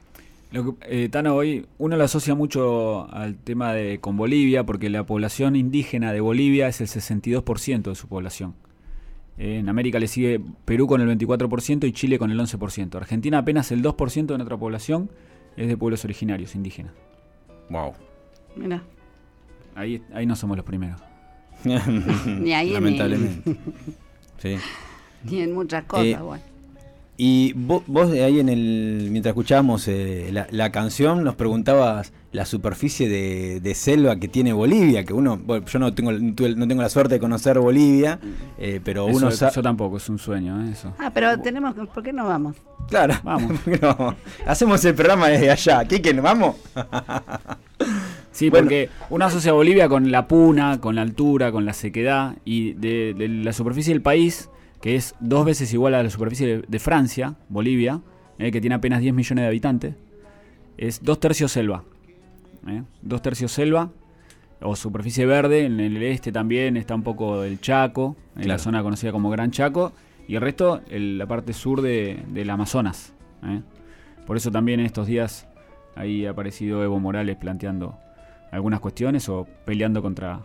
Lo que, eh, Tano, hoy uno lo asocia mucho al tema de con Bolivia, porque la población indígena de Bolivia es el 62% de su población. Eh, en América le sigue Perú con el 24% y Chile con el 11%. Argentina apenas el 2% de nuestra población es de pueblos originarios, indígenas. Wow. Mira. Ahí, ahí no somos los primeros. (laughs) Ni ahí ni- Lamentablemente. (laughs) Sí. Ni en muchas cosas, Eh, bueno. Y vos, vos de ahí en el, mientras escuchábamos eh, la, la canción, nos preguntabas la superficie de, de selva que tiene Bolivia, que uno, bueno, yo no tengo, no tengo la suerte de conocer Bolivia, eh, pero Eso, uno eso sabe... tampoco, es un sueño, ¿eh? eso. Ah, pero tenemos que... ¿Por qué no vamos? Claro, Vamos. (laughs) ¿por qué no? Hacemos el programa desde allá. ¿Qué, ¿Nos vamos? (laughs) Sí, Bueno. porque uno asocia a Bolivia con la puna, con la altura, con la sequedad y de, de la superficie del país, que es dos veces igual a la superficie de, de Francia, Bolivia, eh, que tiene apenas 10 millones de habitantes, es dos tercios selva. eh, Dos tercios selva o superficie verde, en el este también está un poco el Chaco, en la zona conocida como Gran Chaco, y el resto el- la parte sur de, del Amazonas. eh. Por eso también en estos días ahí ha aparecido Evo Morales planteando algunas cuestiones o peleando contra...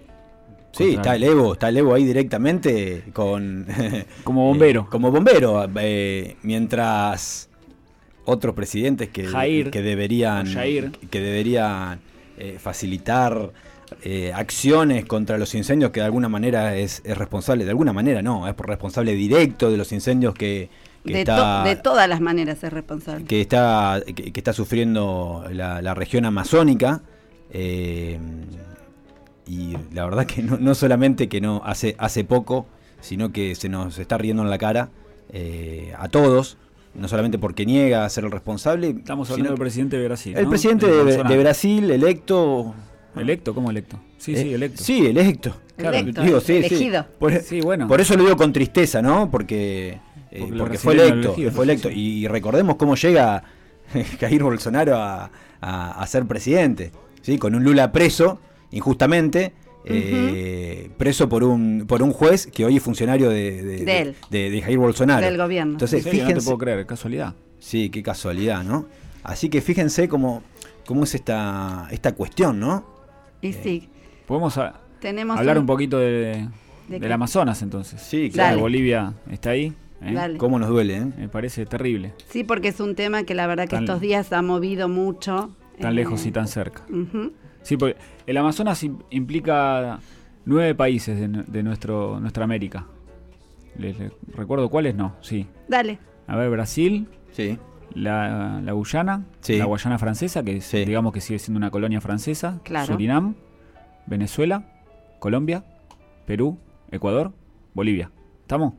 Sí, contra- está el Evo, está el Evo ahí directamente con... (laughs) Como bombero. Eh, como bombero, eh, mientras otros presidentes que, Jair, que deberían, Jair. que deberían eh, facilitar eh, acciones contra los incendios que de alguna manera es, es responsable, de alguna manera no, es por responsable directo de los incendios que, que De, está... to- de todas las maneras es responsable. que está que, que está sufriendo la, la región amazónica eh, y la verdad que no, no solamente que no hace hace poco sino que se nos está riendo en la cara eh, a todos no solamente porque niega a ser el responsable Estamos hablando del presidente de Brasil. el ¿no? presidente de, Brasil electo ¿Electo? ¿Cómo electo? Sí, sí, eh, electo. sí electo Claro, Electo, Digo, sí, sí. elegido. Por, Sí, bueno. por eso lo digo con tristeza no porque eh, Porque fue electo, elegido, fue sí, electo. sí. Y recordemos cómo llega (laughs) Jair Bolsonaro a, a- a ser presidente, ¿sí? con un Lula preso, injustamente, eh, preso por un, por un juez que hoy es funcionario de, de, De él. de- de Jair Bolsonaro. Del gobierno. Entonces, En serio, no te fíjense, puedo creer, casualidad. sí, qué casualidad, ¿no? Así que fíjense cómo, cómo es esta, esta cuestión, ¿no? Y sí, Podemos a- tenemos hablar un- un poquito de, ¿De del qué? Amazonas entonces. Sí, claro. Dale. Bolivia está ahí. ¿eh? Dale. Cómo nos duele, ¿eh? Me parece terrible. Sí, porque es un tema que la verdad que Tan- estos días ha movido mucho. Tan eh, lejos y tan cerca. ujú. Sí, porque el Amazonas im- implica nueve países de, nu- de nuestro, nuestra América. Les, les recuerdo cuáles no, sí. Dale. A ver, Brasil, Sí. la, la Guyana, Sí. la Guayana francesa, que es, Sí. digamos que sigue siendo una colonia francesa, Claro. Surinam, Venezuela, Colombia, Perú, Ecuador, Bolivia. ¿Estamos?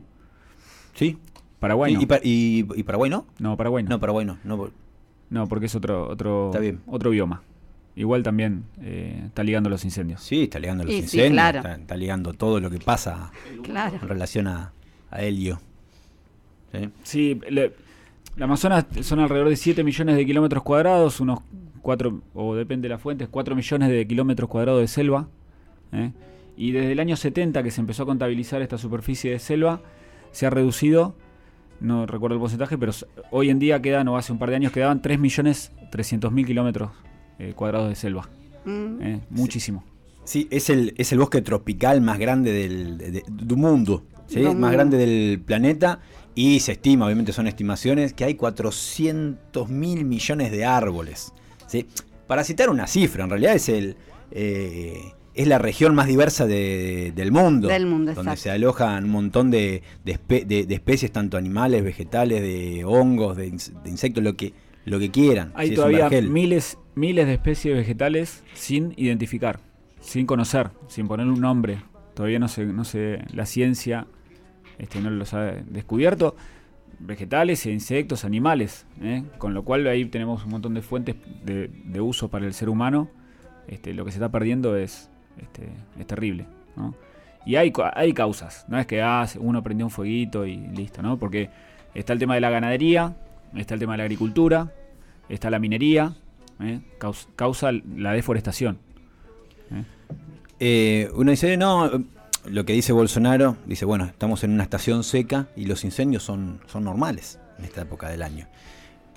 Sí. Paraguay no. ¿Y, y Pa- y- y Paraguay no? No, Paraguay no. No, Paraguay no. no No, porque es otro otro Está bien. otro bioma. Igual también eh, está ligando los incendios. Sí, está ligando los Y sí, incendios, claro. está, está ligando todo lo que pasa Claro. en relación a, a Helio. ¿Sí? Sí, le- la Amazonas son alrededor de 7 millones de kilómetros cuadrados, unos 4, o depende de las fuentes, 4 millones de kilómetros cuadrados de selva. ¿eh? Y desde el año 70 que se empezó a contabilizar esta superficie de selva, se ha reducido, no recuerdo el porcentaje, pero hoy en día quedan, o hace un par de años quedaban 3.300.000 kilómetros eh, cuadrados de selva. Mm. eh, muchísimo. Sí, es el, es el bosque tropical más grande del, de- de- del mundo, ¿sí? Más grande del planeta. Y se estima, obviamente son estimaciones, que hay 400 mil millones de árboles. ¿sí? Para citar una cifra, en realidad es el eh, es la región más diversa de- del mundo. Del mundo, Donde exacto. se alojan un montón de, de espe- de- de especies, tanto animales, vegetales, de hongos, de insectos, lo que, lo que quieran. Hay todavía miles, miles de especies vegetales sin identificar, sin conocer, sin ponerle un nombre. Todavía no se, no se, la ciencia este, no los ha descubierto. Vegetales, e insectos, animales, ¿eh? con lo cual ahí tenemos un montón de fuentes de, de uso para el ser humano. Este, lo que se está perdiendo es, este, es terrible. ¿no? Y hay, hay causas, no es que ah, uno prendió un fueguito y listo, ¿no? porque está el tema de la ganadería, está el tema de la agricultura, está la minería, ¿eh? Caus- causa la deforestación. Eh, uno dice, no, lo que dice Bolsonaro, dice, bueno, estamos en una estación seca y los incendios son, son normales en esta época del año.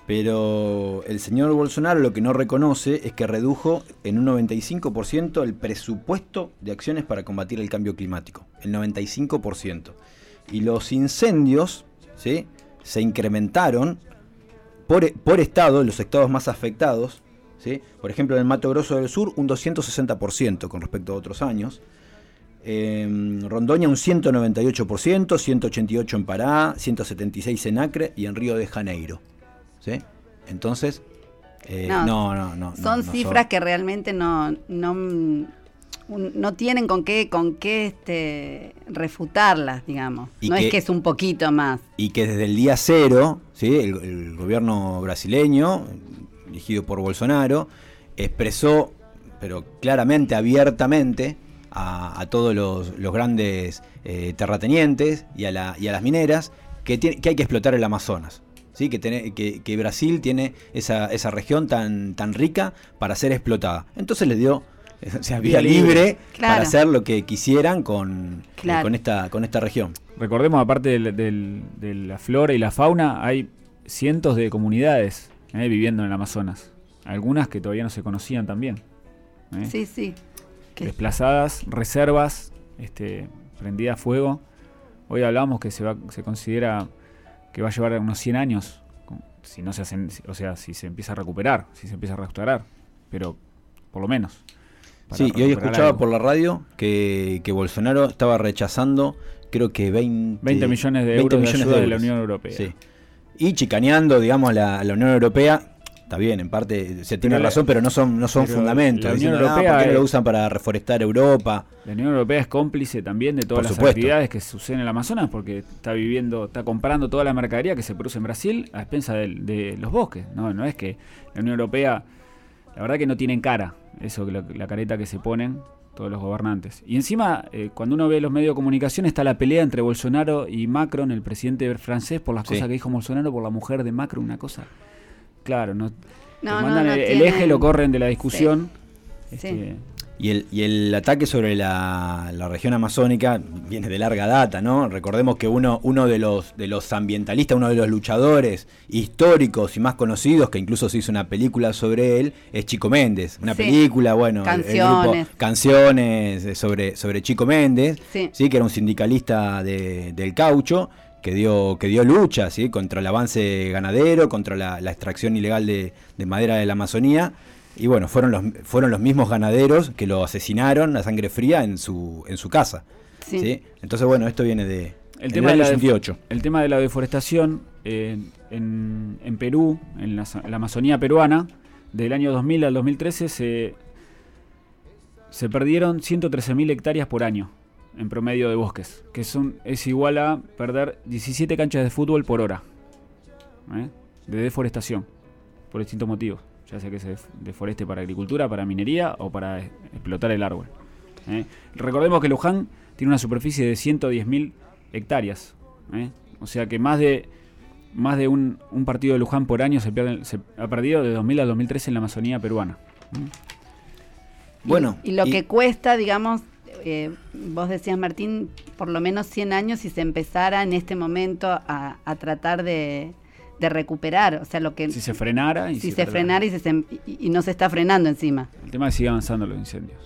Pero el señor Bolsonaro lo que no reconoce es que redujo en un 95% el presupuesto de acciones para combatir el cambio climático. El 95%. Y los incendios ¿sí? se incrementaron por, por estado, los estados más afectados, ¿sí? por ejemplo en el Mato Grosso del Sur un 260% con respecto a otros años, en Rondoña un 198%, 188% en Pará, 176% en Acre y en Río de Janeiro. ¿sí? Entonces, eh, No, no, no, Son no cifras que realmente no, no, un- no tienen con qué, con qué este, refutarlas, digamos. Y no que- es que es un poquito más. y que desde el día cero, ¿sí? el, el gobierno brasileño, dirigido por Bolsonaro, expresó, pero claramente, abiertamente, a, a todos los, los grandes eh, terratenientes y a, la- y a las mineras, que, tiene- que hay que explotar el Amazonas. ¿sí? Que, tiene- que, que Brasil tiene esa, esa región tan, tan rica para ser explotada. Entonces les dio o sea, vía libre. Claro. para hacer lo que quisieran con, eh, con, esta, con esta región. Recordemos, aparte del- del- de la flora y la fauna, hay cientos de comunidades ¿eh? viviendo en el Amazonas. Algunas que todavía no se conocían también. ¿eh? Sí, sí. Desplazadas, reservas, este, prendidas a fuego. Hoy hablábamos que se, va, se considera que va a llevar unos 100 años, si no se hacen, o sea, si se empieza a recuperar, si se empieza a restaurar, pero por lo menos. Sí, y hoy escuchaba algo. por la radio que, que Bolsonaro estaba rechazando, creo que 20, 20 millones de 20 euros de ayuda de la. Unión Europea. Sí. Y chicaneando, digamos, a la, la Unión Europea. Está bien, en parte se tiene Pero razón, pero no son, no son fundamentos. la Unión Diciendo, "Ah, Europea ¿por qué no lo usan para reforestar Europa? La Unión Europea es cómplice también de todas las actividades que suceden en el Amazonas porque está viviendo, está comprando toda la mercadería que se produce en Brasil a expensa del- de, los bosques. No, no es que la Unión Europea, la verdad que no tienen cara, eso que la, la careta que se ponen todos los gobernantes. Y encima, eh, cuando uno ve los medios de comunicación, está la pelea entre Bolsonaro y Macron, el presidente francés, por las Sí. cosas que dijo Bolsonaro, por la mujer de Macron, una cosa. Claro, no. No, no, mandan no el, el tienen- eje, lo corren de la discusión. Sí. Este, Y el, y el ataque sobre la, la región amazónica viene de larga data, ¿no? Recordemos que uno, uno de, los, de los ambientalistas, uno de los luchadores históricos y más conocidos, que incluso se hizo una película sobre él, es Chico Méndez. Una Sí. película, bueno, el- el Canciones. grupo- canciones eh, sobre, sobre Chico Méndez, Sí. que era un sindicalista de- del caucho, que dio, que dio lucha ¿sí? contra el avance ganadero, contra la, la extracción ilegal de, de madera de la Amazonía. Y bueno, fueron los, fueron los mismos ganaderos que lo asesinaron a sangre fría en su, en su casa. Sí. ¿sí? Entonces, bueno, esto viene de El en tema, el de año la def- 88. el tema de la deforestación eh, en, en Perú, en la, la Amazonía peruana, del año 2000 al 2013 se, se perdieron 113.000 hectáreas por año en promedio de bosques, que son es igual a perder 17 canchas de fútbol por hora ¿eh? de deforestación, por distintos motivos, ya sea que se def- deforeste para agricultura, para minería o para eh, explotar el árbol. ¿eh? Recordemos que Luján tiene una superficie de 110.000 hectáreas, ¿eh? o sea que más de más de un, un partido de Luján por año se, pierde- se ha perdido de 2000 al 2013 en la Amazonía peruana. Y- Bueno, y, lo y- que cuesta, digamos, eh, vos decías, Martín, por lo menos 100 años si se empezara en este momento a, a tratar de, de recuperar. O sea, lo que Si se frenara y si se se frenara y, se, se- y- y no se está frenando encima. El tema es que sigue avanzando los incendios.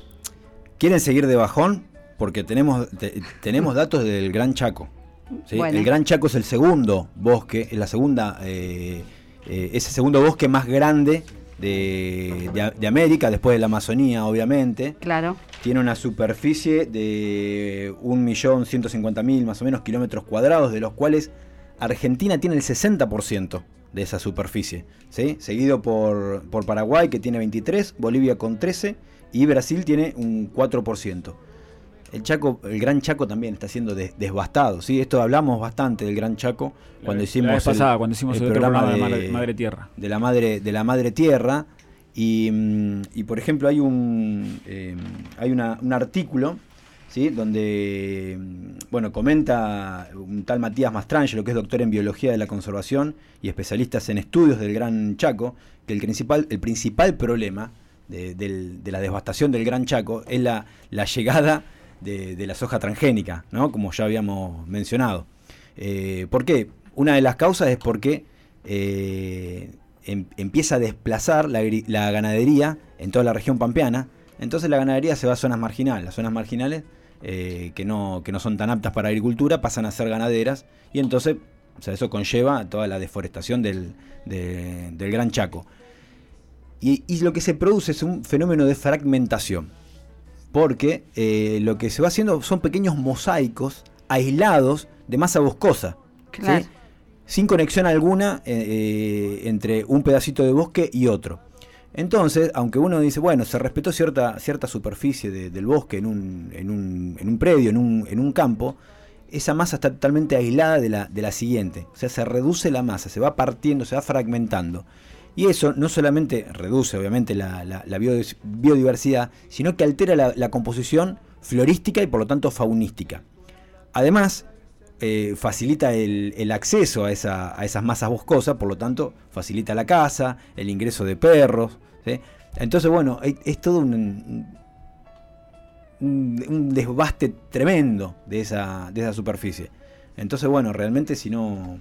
¿Quieren seguir de bajón? Porque tenemos, te- tenemos datos del Gran Chaco. ¿sí? Bueno. El Gran Chaco es el segundo bosque, es la segunda, eh, eh, es el segundo bosque más grande de, de A- de América, después de la Amazonía, obviamente. Claro. Tiene una superficie de 1.150.000 más o menos kilómetros cuadrados, de los cuales Argentina tiene el 60% de esa superficie. ¿sí? Seguido por, por Paraguay, que tiene 23, Bolivia con 13 y Brasil tiene un 4%. El Chaco, el Gran Chaco también está siendo des- devastado. ¿sí? Esto hablamos bastante del Gran Chaco La cuando hicimos la vez el- pasada, cuando hicimos el, programa de Madre, Madre Tierra. de la madre de la madre tierra y, mm, y, por ejemplo hay un eh, hay una- un artículo donde mm, bueno comenta un tal Matías Mastrangelo que es doctor en biología de la conservación y especialistas en estudios del Gran Chaco que el principal el principal problema de, la devastación del Gran Chaco es la, llegada de, la soja transgénica, ¿no? como ya habíamos mencionado. Eh, ¿Por qué? Una de las causas es porque eh, em- empieza a desplazar la, la ganadería en toda la región pampeana. Entonces la ganadería se va a zonas marginales. Las zonas marginales eh, que, no, que no son tan aptas para agricultura pasan a ser ganaderas y entonces o sea, eso conlleva toda la deforestación del, de- del Gran Chaco. Y, y lo que se produce es un fenómeno de fragmentación. Porque eh, lo que se va haciendo son pequeños mosaicos aislados de masa boscosa. sin conexión alguna eh, entre un pedacito de bosque y otro. Entonces, aunque uno dice, bueno, se respetó cierta, cierta superficie de- del bosque en un, en, un, en un predio, en un, en un campo, esa masa está totalmente aislada de la, de la siguiente. O sea, se reduce la masa, se va partiendo, se va fragmentando. Y eso no solamente reduce, obviamente, la, la- biodiversidad, sino que altera la composición florística y por lo tanto faunística. Además, eh, facilita el, acceso a, esa- a esas masas boscosas, por lo tanto, facilita la caza, el ingreso de perros. Entonces, bueno, es, es todo un, desbaste tremendo de esa, superficie. Entonces, bueno, realmente si no,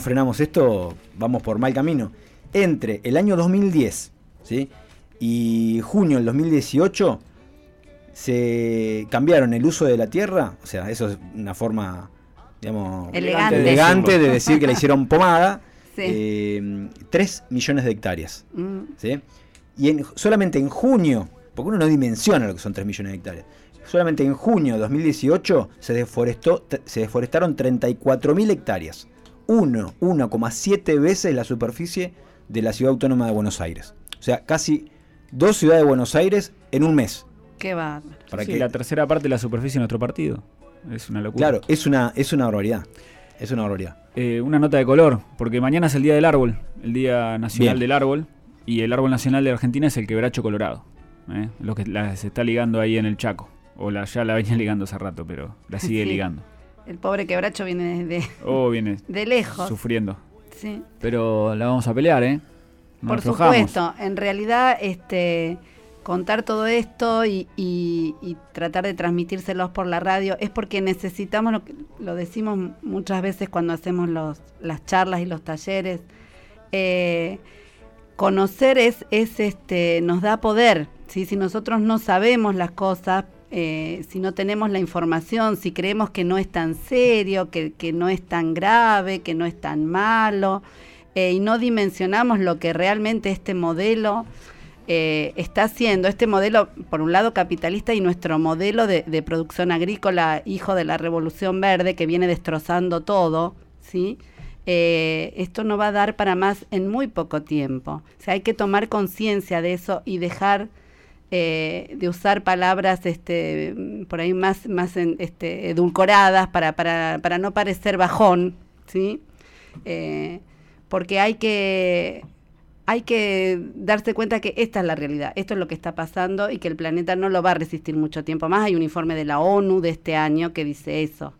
frenamos esto, vamos por mal camino. Entre el año 2010 ¿sí? y junio del 2018 se cambiaron el uso de la tierra, o sea, eso es una forma, digamos, Elegante. elegante de decir que la (laughs) hicieron pomada, Sí. 3 millones de hectáreas. Mm, ¿sí? Y en- solamente en junio, porque uno no dimensiona lo que son 3 millones de hectáreas, solamente en junio de 2018 se, deforestó, se deforestaron 34.000 hectáreas. Uno- 1,7 veces la superficie de la ciudad autónoma de Buenos Aires. O sea, casi dos ciudades de Buenos Aires en un mes. qué bárbaro. Para Sí, que, la tercera parte de la superficie de nuestro partido. Es una locura. claro, es una, es una barbaridad. Es una barbaridad. Eh, una nota de color, porque mañana es el Día del Árbol, el Día Nacional Bien. del Árbol, y el árbol nacional de Argentina es el quebracho colorado. ¿eh? Lo que la- se está ligando ahí en el Chaco. O la, ya la venía (laughs) ligando hace rato, pero la sigue (laughs) Sí. ligando. El pobre quebracho viene de, Oh, viene (laughs) de lejos. sufriendo. Sí. Pero la vamos a pelear, ¿eh? Por aflojamos. supuesto, en realidad este contar todo esto y, tratar de transmitírselos por la radio es porque necesitamos, lo, que- lo decimos muchas veces cuando hacemos los, las charlas y los talleres, eh, conocer es, es este, nos da poder, ¿sí? si nosotros no sabemos las cosas, eh, si no tenemos la información, si creemos que no es tan serio, que, que no es tan grave, que no es tan malo, eh, y no dimensionamos lo que realmente este modelo eh, está haciendo, este modelo, por un lado capitalista y nuestro modelo de, producción agrícola, hijo de la revolución verde, que viene destrozando todo, ¿sí? Eh, esto no va a dar para más en muy poco tiempo. O sea, hay que tomar conciencia de eso y dejar eh, de usar palabras este, por ahí más, más este, edulcoradas para, para, para no parecer bajón, ¿sí? Porque hay que, hay que darse cuenta que esta es la realidad, esto es lo que está pasando y que el planeta no lo va a resistir mucho tiempo más. Hay un informe de la ONU de este año que dice eso.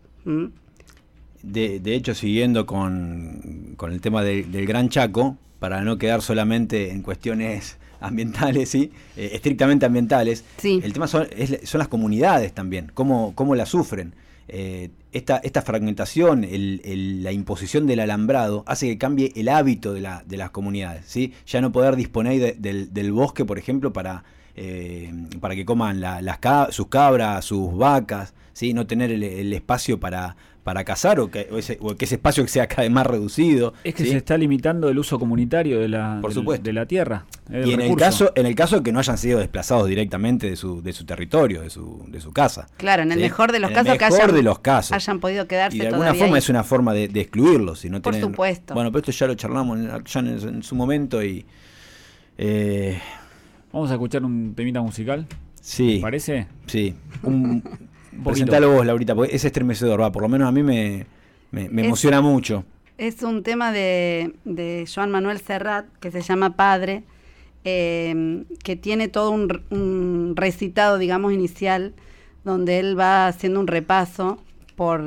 De, de hecho, siguiendo con, con el tema del- del Gran Chaco, para no quedar solamente en cuestiones (laughs) ambientales, ¿sí? Eh, estrictamente ambientales, Sí. el tema son, es- son las comunidades también, cómo, cómo las sufren. Eh, esta, esta fragmentación, la imposición del alambrado, hace que cambie el hábito de, de las comunidades. ¿sí? Ya no poder disponer de- del, del bosque, por ejemplo, para, eh, para que coman la- las sus cabras, sus vacas, ¿sí? no tener el espacio para, para cazar o que, o ese, o que ese espacio sea cada vez más reducido. Es que ¿sí? se está limitando el uso comunitario de la, Por del- supuesto. de la tierra. Y en el, caso, en el caso de que no hayan sido desplazados directamente de su, de su territorio, de su, de su casa. Claro, en el ¿sí? mejor de los En el casos que mejor hayan, de los casos. hayan podido quedarse Y de alguna forma ahí. es una forma de, de excluirlos. Y no Por supuesto. Bueno, pero esto ya lo charlamos en, ya en, en su momento y... eh, Vamos a escuchar un temita musical. sí, ¿Parece? sí. Un. Presentalo vos, Laurita, porque es estremecedor, va. Por lo menos a mí me, me, me Es- emociona mucho. Es un tema de, de Joan Manuel Serrat que se llama Padre, eh, que tiene todo un, un recitado, digamos, inicial, donde él va haciendo un repaso por,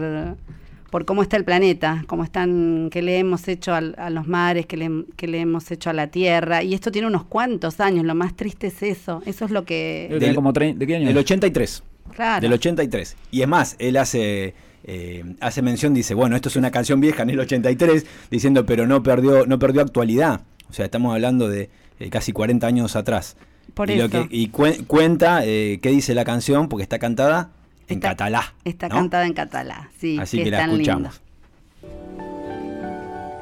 por cómo está el planeta, cómo están, qué le hemos hecho al- a los mares, qué le, qué le hemos hecho a la Tierra. Y esto tiene unos cuantos años, lo más triste es eso. Eso es lo que... Tener como ¿De qué año? Del es? 83. Claro. Del 83. Y es más, él hace eh, hace mención, dice, bueno, esto es una canción vieja en el 83, diciendo, pero no perdió, no perdió actualidad. O sea, estamos hablando de eh, casi 40 años atrás. Por y lo eso. que- y cuen- cuenta eh, qué dice la canción, porque está cantada en Está- catalá. Está ¿no? cantada en catalá, sí. Así que que es la tan lindo. escuchamos.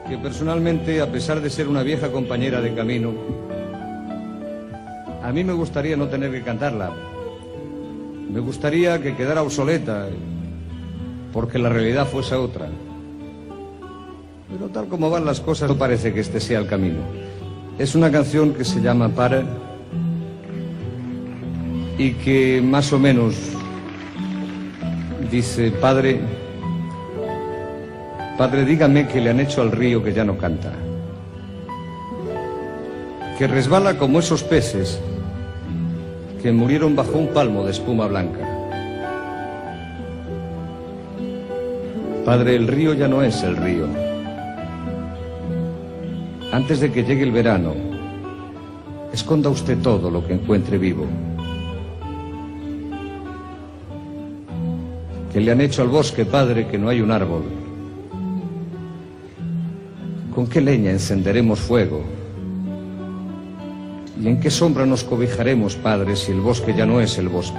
que personalmente, a pesar de ser una vieja compañera de camino, a mí me gustaría no tener que cantarla. Me gustaría que quedara obsoleta, porque la realidad fuese otra. Pero tal como van las cosas, no parece que este sea el camino. Es una canción que se llama Para y que más o menos dice, Padre, Padre, dígame que le han hecho al río que ya no canta. Que resbala como esos peces que murieron bajo un palmo de espuma blanca. Padre, el río ya no es el río. Antes de que llegue el verano, esconda usted todo lo que encuentre vivo. Que le han hecho al bosque, padre, que no hay un árbol. ¿Con qué leña encenderemos fuego? ¿Y en qué sombra nos cobijaremos, Padre, si el bosque ya no es el bosque?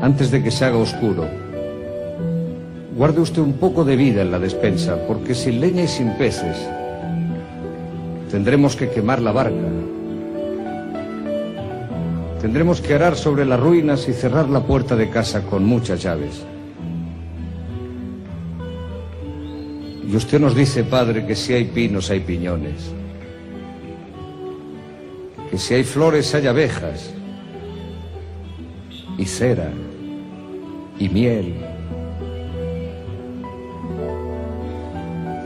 Antes de que se haga oscuro, guarde usted un poco de vida en la despensa, porque sin leña y sin peces tendremos que quemar la barca. Tendremos que arar sobre las ruinas y cerrar la puerta de casa con muchas llaves. Y usted nos dice, Padre, que si hay pinos hay piñones, que si hay flores hay abejas, y cera, y miel.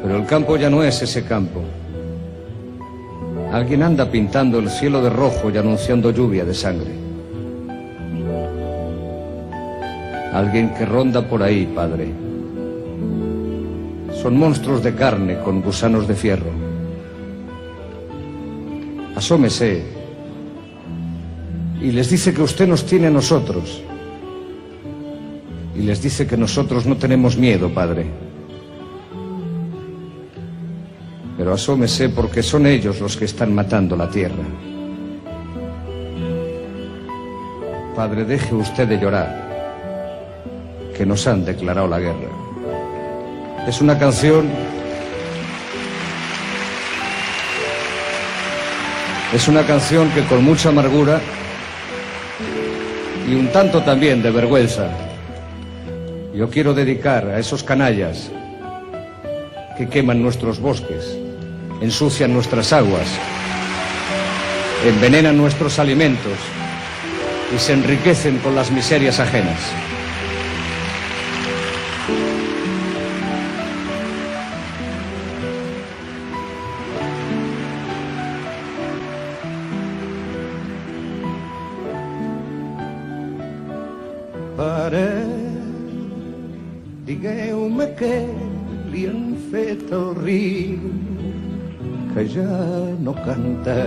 Pero el campo ya no es ese campo. Alguien anda pintando el cielo de rojo y anunciando lluvia de sangre. Alguien que ronda por ahí, Padre. Son monstruos de carne con gusanos de fierro. Asómese y les dice que usted nos tiene a nosotros. Y les dice que nosotros no tenemos miedo, Padre. Pero asómese porque son ellos los que están matando la tierra. Padre, deje usted de llorar, que nos han declarado la guerra. Es una canción. Es una canción que con mucha amargura y un tanto también de vergüenza, yo quiero dedicar a esos canallas que queman nuestros bosques, ensucian nuestras aguas, envenenan nuestros alimentos y se enriquecen con las miserias ajenas. Què li han fet al riu, que ja no canta.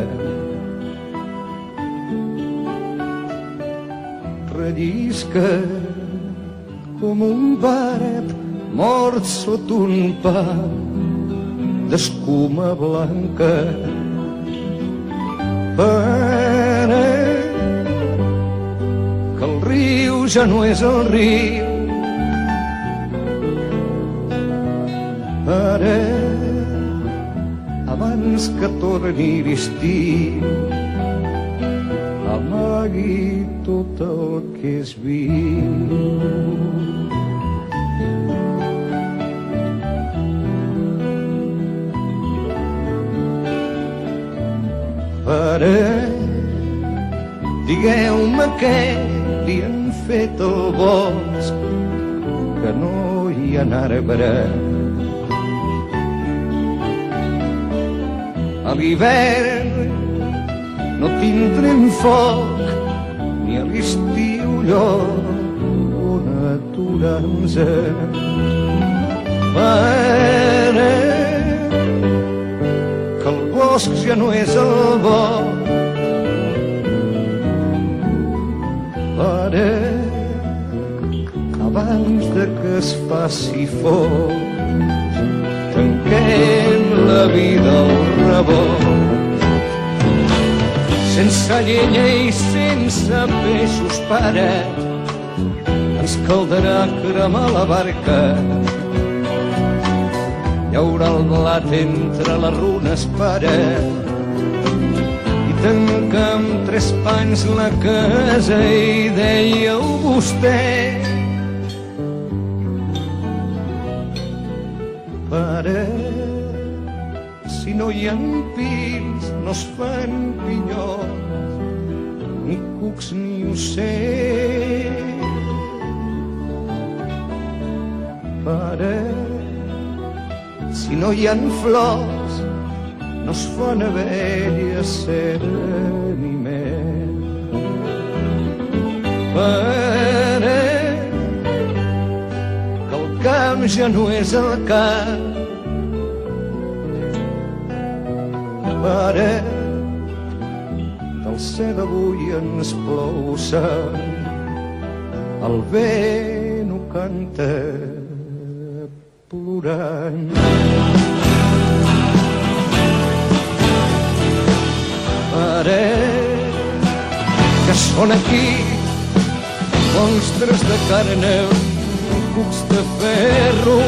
rellisca com un baret mort sota un pa d'escuma blanca. Pare, que el riu ja no és el riu. Que torni l'estiu, amagui tot el que és viu. Pare, digueu-me què li han fet al bosc, que no hi ha arbre. A l'hivern no tindrem foc, ni a l'estiu lloc on aturar-nos. Pare, que el bosc ja no és el bosc. Pare, abans de que es faci foc, tanquem la vida al rebot. Sense llenya i sense peixos, pare, ens caldrà cremar la barca. Hi haurà el blat entre les runes, pare, i tancar amb tres pans la casa i dèieu vostè no hi ha pins no es fan pinyons ni cucs ni ocells. Pare si no hi ha flors no es fan abelles cera ni mel pare que el camp ja no és el camp pare del cel avui ens plou sang el vent ho canta plorant. Pare que són aquí monstres de carn cucs de ferro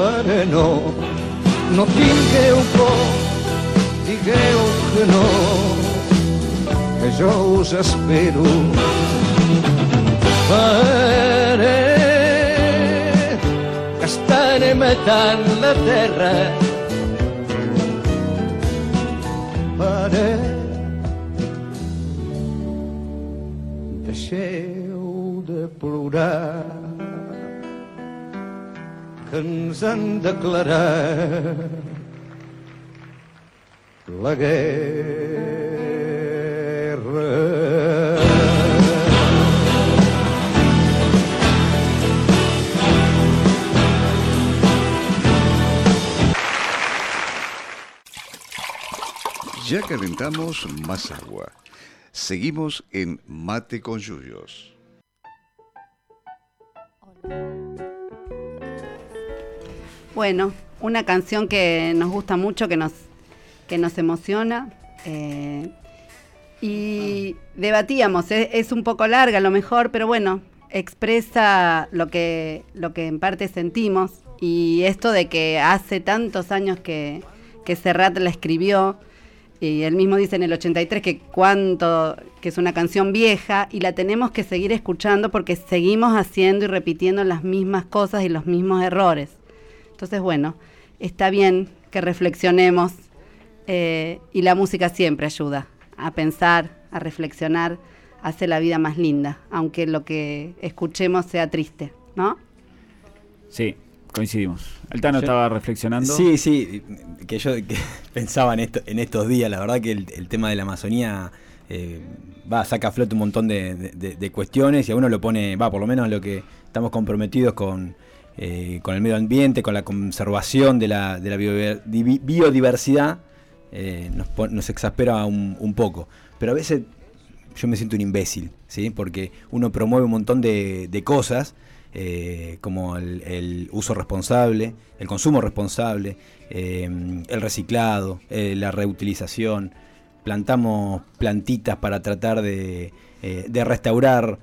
pare no. No tingueu por digueu que no que jo us espero. Pare que estan matant la terra. Pare deixeu de plorar que ens han declarat la guerra. Ya calentamos más agua. Seguimos en Mate con Yuyos. Bueno, una canción que nos gusta mucho, que nos, que nos emociona. eh, y debatíamos, es, es un poco larga a lo mejor, pero bueno, expresa lo que, lo que en parte sentimos. Y esto de que hace tantos años que, que Serrat la escribió, y él mismo dice en el 83 que cuánto, que es una canción vieja y la tenemos que seguir escuchando porque seguimos haciendo y repitiendo las mismas cosas y los mismos errores. Entonces, bueno, está bien que reflexionemos eh, y la música siempre ayuda a pensar, a reflexionar, hace la vida más linda, aunque lo que escuchemos sea triste, ¿no? Sí, coincidimos. El Tano Yo- estaba reflexionando. Sí, sí, que yo que (laughs) pensaba en, esto, en estos días, la verdad que el, el tema de la Amazonía eh, va, saca a flote un montón de, de- de- de cuestiones y a uno lo pone, va, por lo menos lo que estamos comprometidos con, eh, con el medio ambiente, con la conservación de la, de la bio- di- biodiversidad, eh, nos, exaspera un, poco. Pero a veces yo me siento un imbécil, ¿sí? Porque uno promueve un montón de, cosas, eh, como el, el uso responsable, el consumo responsable, el reciclado, la reutilización. Plantamos plantitas para tratar de, de restaurar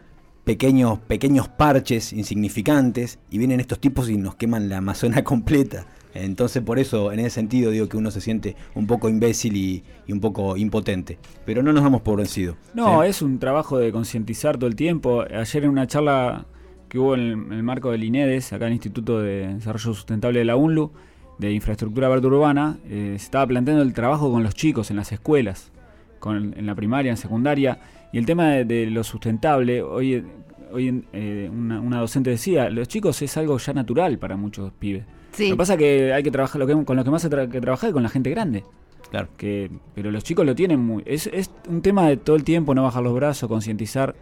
pequeños, pequeños parches insignificantes y vienen estos tipos y nos queman la Amazona (laughs) completa. Entonces por eso, en ese sentido, digo que uno se siente un poco imbécil y, y un poco impotente. Pero no nos damos por vencido. No, ¿sí? es un trabajo de concientizar todo el tiempo. Ayer en una charla que hubo en el, en el marco del INEDES, acá en el Instituto de Desarrollo Sustentable de la UNLU, de Infraestructura Verde Urbana, eh, se estaba planteando el trabajo con los chicos en las escuelas, con, en la primaria, en secundaria, y el tema de, de lo sustentable, hoy, hoy en- eh, una, una docente decía, los chicos es algo ya natural para muchos pibes. Sí. Lo que pasa es que hay que trabajar, lo que, con lo que más hay tra- que trabajar es con la gente grande. Claro. Que, pero los chicos lo tienen muy. Es, es un tema de todo el tiempo, no bajar los brazos, concientizar,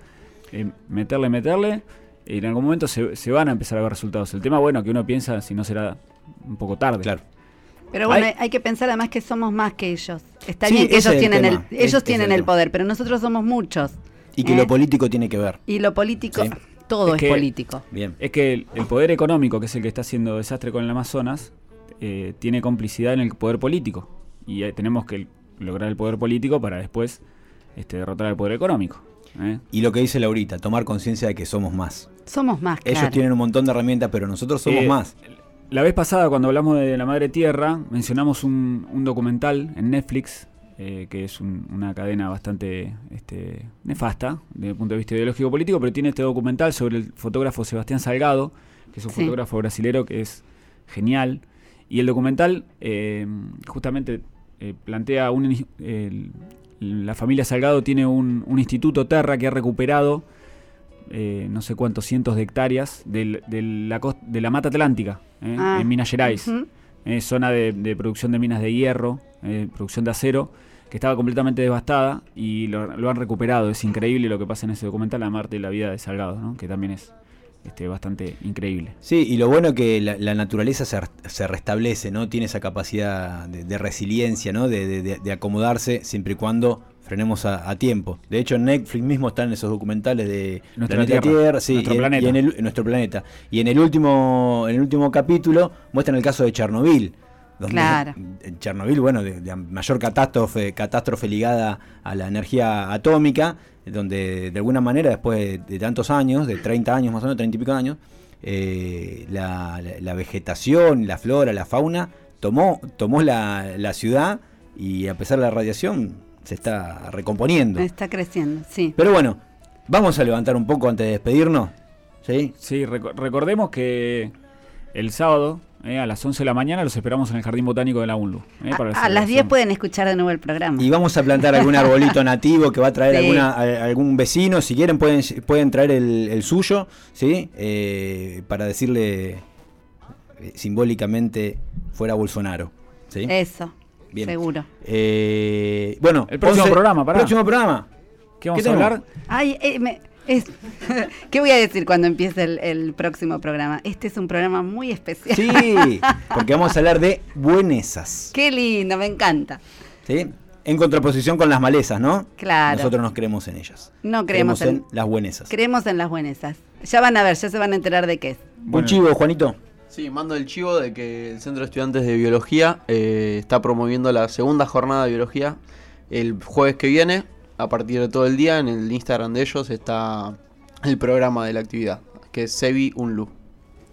eh, meterle, meterle. Y en algún momento se, se van a empezar a ver resultados. El tema, bueno, que uno piensa si no será un poco tarde. Claro. Pero bueno, Hay- hay, que pensar además que somos más que ellos. Está Sí, bien que ellos el tienen el, ellos es tienen el poder, pero nosotros somos muchos. Y que ¿eh? lo político tiene que ver. Y lo político, Sí. todo Es es, que- político. Bien. Es que el, el poder económico, que es el que está haciendo desastre con el Amazonas, eh, tiene complicidad en el poder político. Y eh, tenemos que lograr el poder político para después este, derrotar al poder económico. ¿eh? Y lo que dice Laurita, tomar conciencia de que somos más. Somos más, Ellos claro. tienen un montón de herramientas, pero nosotros somos Eh, más. La vez pasada, cuando hablamos de la Madre Tierra, mencionamos un, un documental en Netflix, eh, que es un- una cadena bastante este, nefasta desde el punto de vista ideológico político, pero tiene este documental sobre el fotógrafo Sebastián Salgado, que es un Sí. fotógrafo brasilero que es genial. Y el documental eh, justamente eh, plantea un, la familia Salgado tiene un, un instituto Terra que ha recuperado eh, no sé cuántos cientos de hectáreas del- la, de la mata atlántica eh, Ah, en Minas Gerais. Eh, zona de, de producción de minas de hierro, eh, producción de acero, que estaba completamente devastada y lo, lo han recuperado. Es increíble lo que pasa en ese documental, la Marte y la vida de Salgado, ¿no? que también es este, bastante increíble. Sí, y lo bueno es que la, la naturaleza se, se restablece, ¿no? Tiene esa capacidad de, de resiliencia, ¿no? De- de acomodarse siempre y cuando frenemos a, a tiempo. De hecho, en Netflix mismo están esos documentales de Nuestra Planeta Tierra, Tierra, sí, nuestro y, en- planeta. y en el, en nuestro planeta. Y en el último, en el último capítulo muestran el caso de Chernobyl. Donde Claro. en Chernobyl, bueno, de, de mayor catástrofe, catástrofe ligada a la energía atómica, donde de alguna manera, después de, de tantos años, de 30 años más o menos, 30 y pico de años, eh, la, la- la vegetación, la flora, la fauna, tomó, tomó la, la ciudad y a pesar de la radiación se está recomponiendo. Está creciendo, sí. Pero bueno, vamos a levantar un poco antes de despedirnos. ¿sí? Sí, reco- recordemos que el sábado eh, a las 11 de la mañana los esperamos en el Jardín Botánico de la UNLU. eh, la A, las 10 celebración. pueden escuchar de nuevo el programa. Y vamos a plantar algún (laughs) arbolito nativo que va a traer Sí. alguna, a- algún vecino. Si quieren, pueden, pueden traer el, el suyo, ¿sí? Eh, para decirle eh, simbólicamente fuera Bolsonaro. ¿sí? Eso, Bien. seguro. Eh, bueno, El próximo programa, pará. Próximo programa. ¿Qué vamos ¿Qué a hablar? Ay, eh, me- es- (laughs) ¿qué voy a decir cuando empiece el, el próximo programa? Este es un programa muy especial. Sí, porque vamos a hablar de buenesas. Qué lindo, me encanta. ¿sí? En contraposición con las malezas, ¿no? Claro. Nosotros nos creemos en ellas. No creemos en, las buenesas. creemos en las buenesas. Ya van a ver, ya se van a enterar de qué es. Un chivo, Juanito. Sí, mando el chivo de que el Centro de Estudiantes de Biología eh, está promoviendo la segunda jornada de biología el jueves que viene. A partir de todo el día, en el Instagram de ellos está el programa de la actividad, que es Sebi Unlu.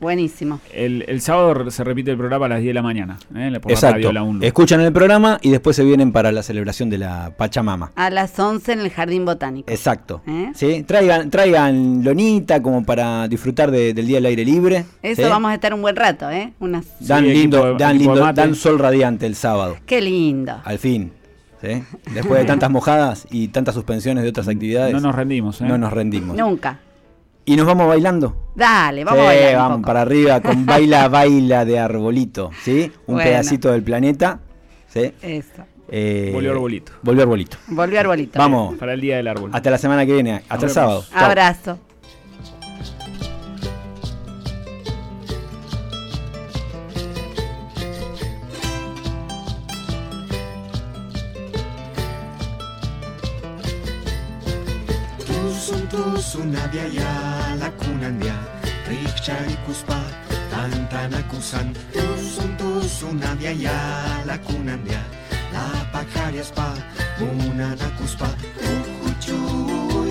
Buenísimo. El, el sábado se repite el programa a las 10 de la mañana. eh, por la Exacto. radio La UNLU. Escuchan el programa y después se vienen para la celebración de la Pachamama. A las 11 en el Jardín Botánico. Exacto. ¿Eh? ¿Sí? Traigan, traigan lonita como para disfrutar de- del día del aire libre. Eso ¿sí? vamos a estar un buen rato, ¿eh? Unas... Dan Sí, lindo, equipo dan equipo lindo, dan sol radiante el sábado. Qué lindo. Al fin. ¿sí? Después de tantas (laughs) mojadas y tantas suspensiones de otras actividades. No nos rendimos. eh. no nos rendimos. Nunca. Y nos vamos bailando. Dale, vamos Sí, a bailar un vamos poco. para arriba con (laughs) baila, baila de arbolito. ¿sí? Un Bueno. pedacito del planeta. ¿sí? Eso. Eh, Volvió arbolito. Volvió arbolito. Volvió arbolito. Vamos. Para el Día del Árbol. Hasta la semana que viene. Hasta el vemos. sábado. Chau. Abrazo. Tuzun tuzun abiaia lakunandia Rikcha ikuspa tantan akusan Tuzun tuzun abiaia lakunandia Lapakariaspa munan akuspa Uhuchu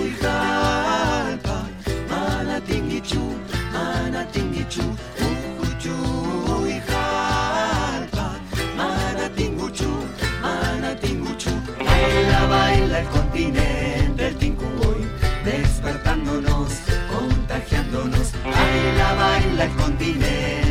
ikalpa Mana tingichu, mana tingichu Uhuchu ikalpa Mana tinguchu, mana tinguchu Baila, baila el continente, Baila, baila el continente,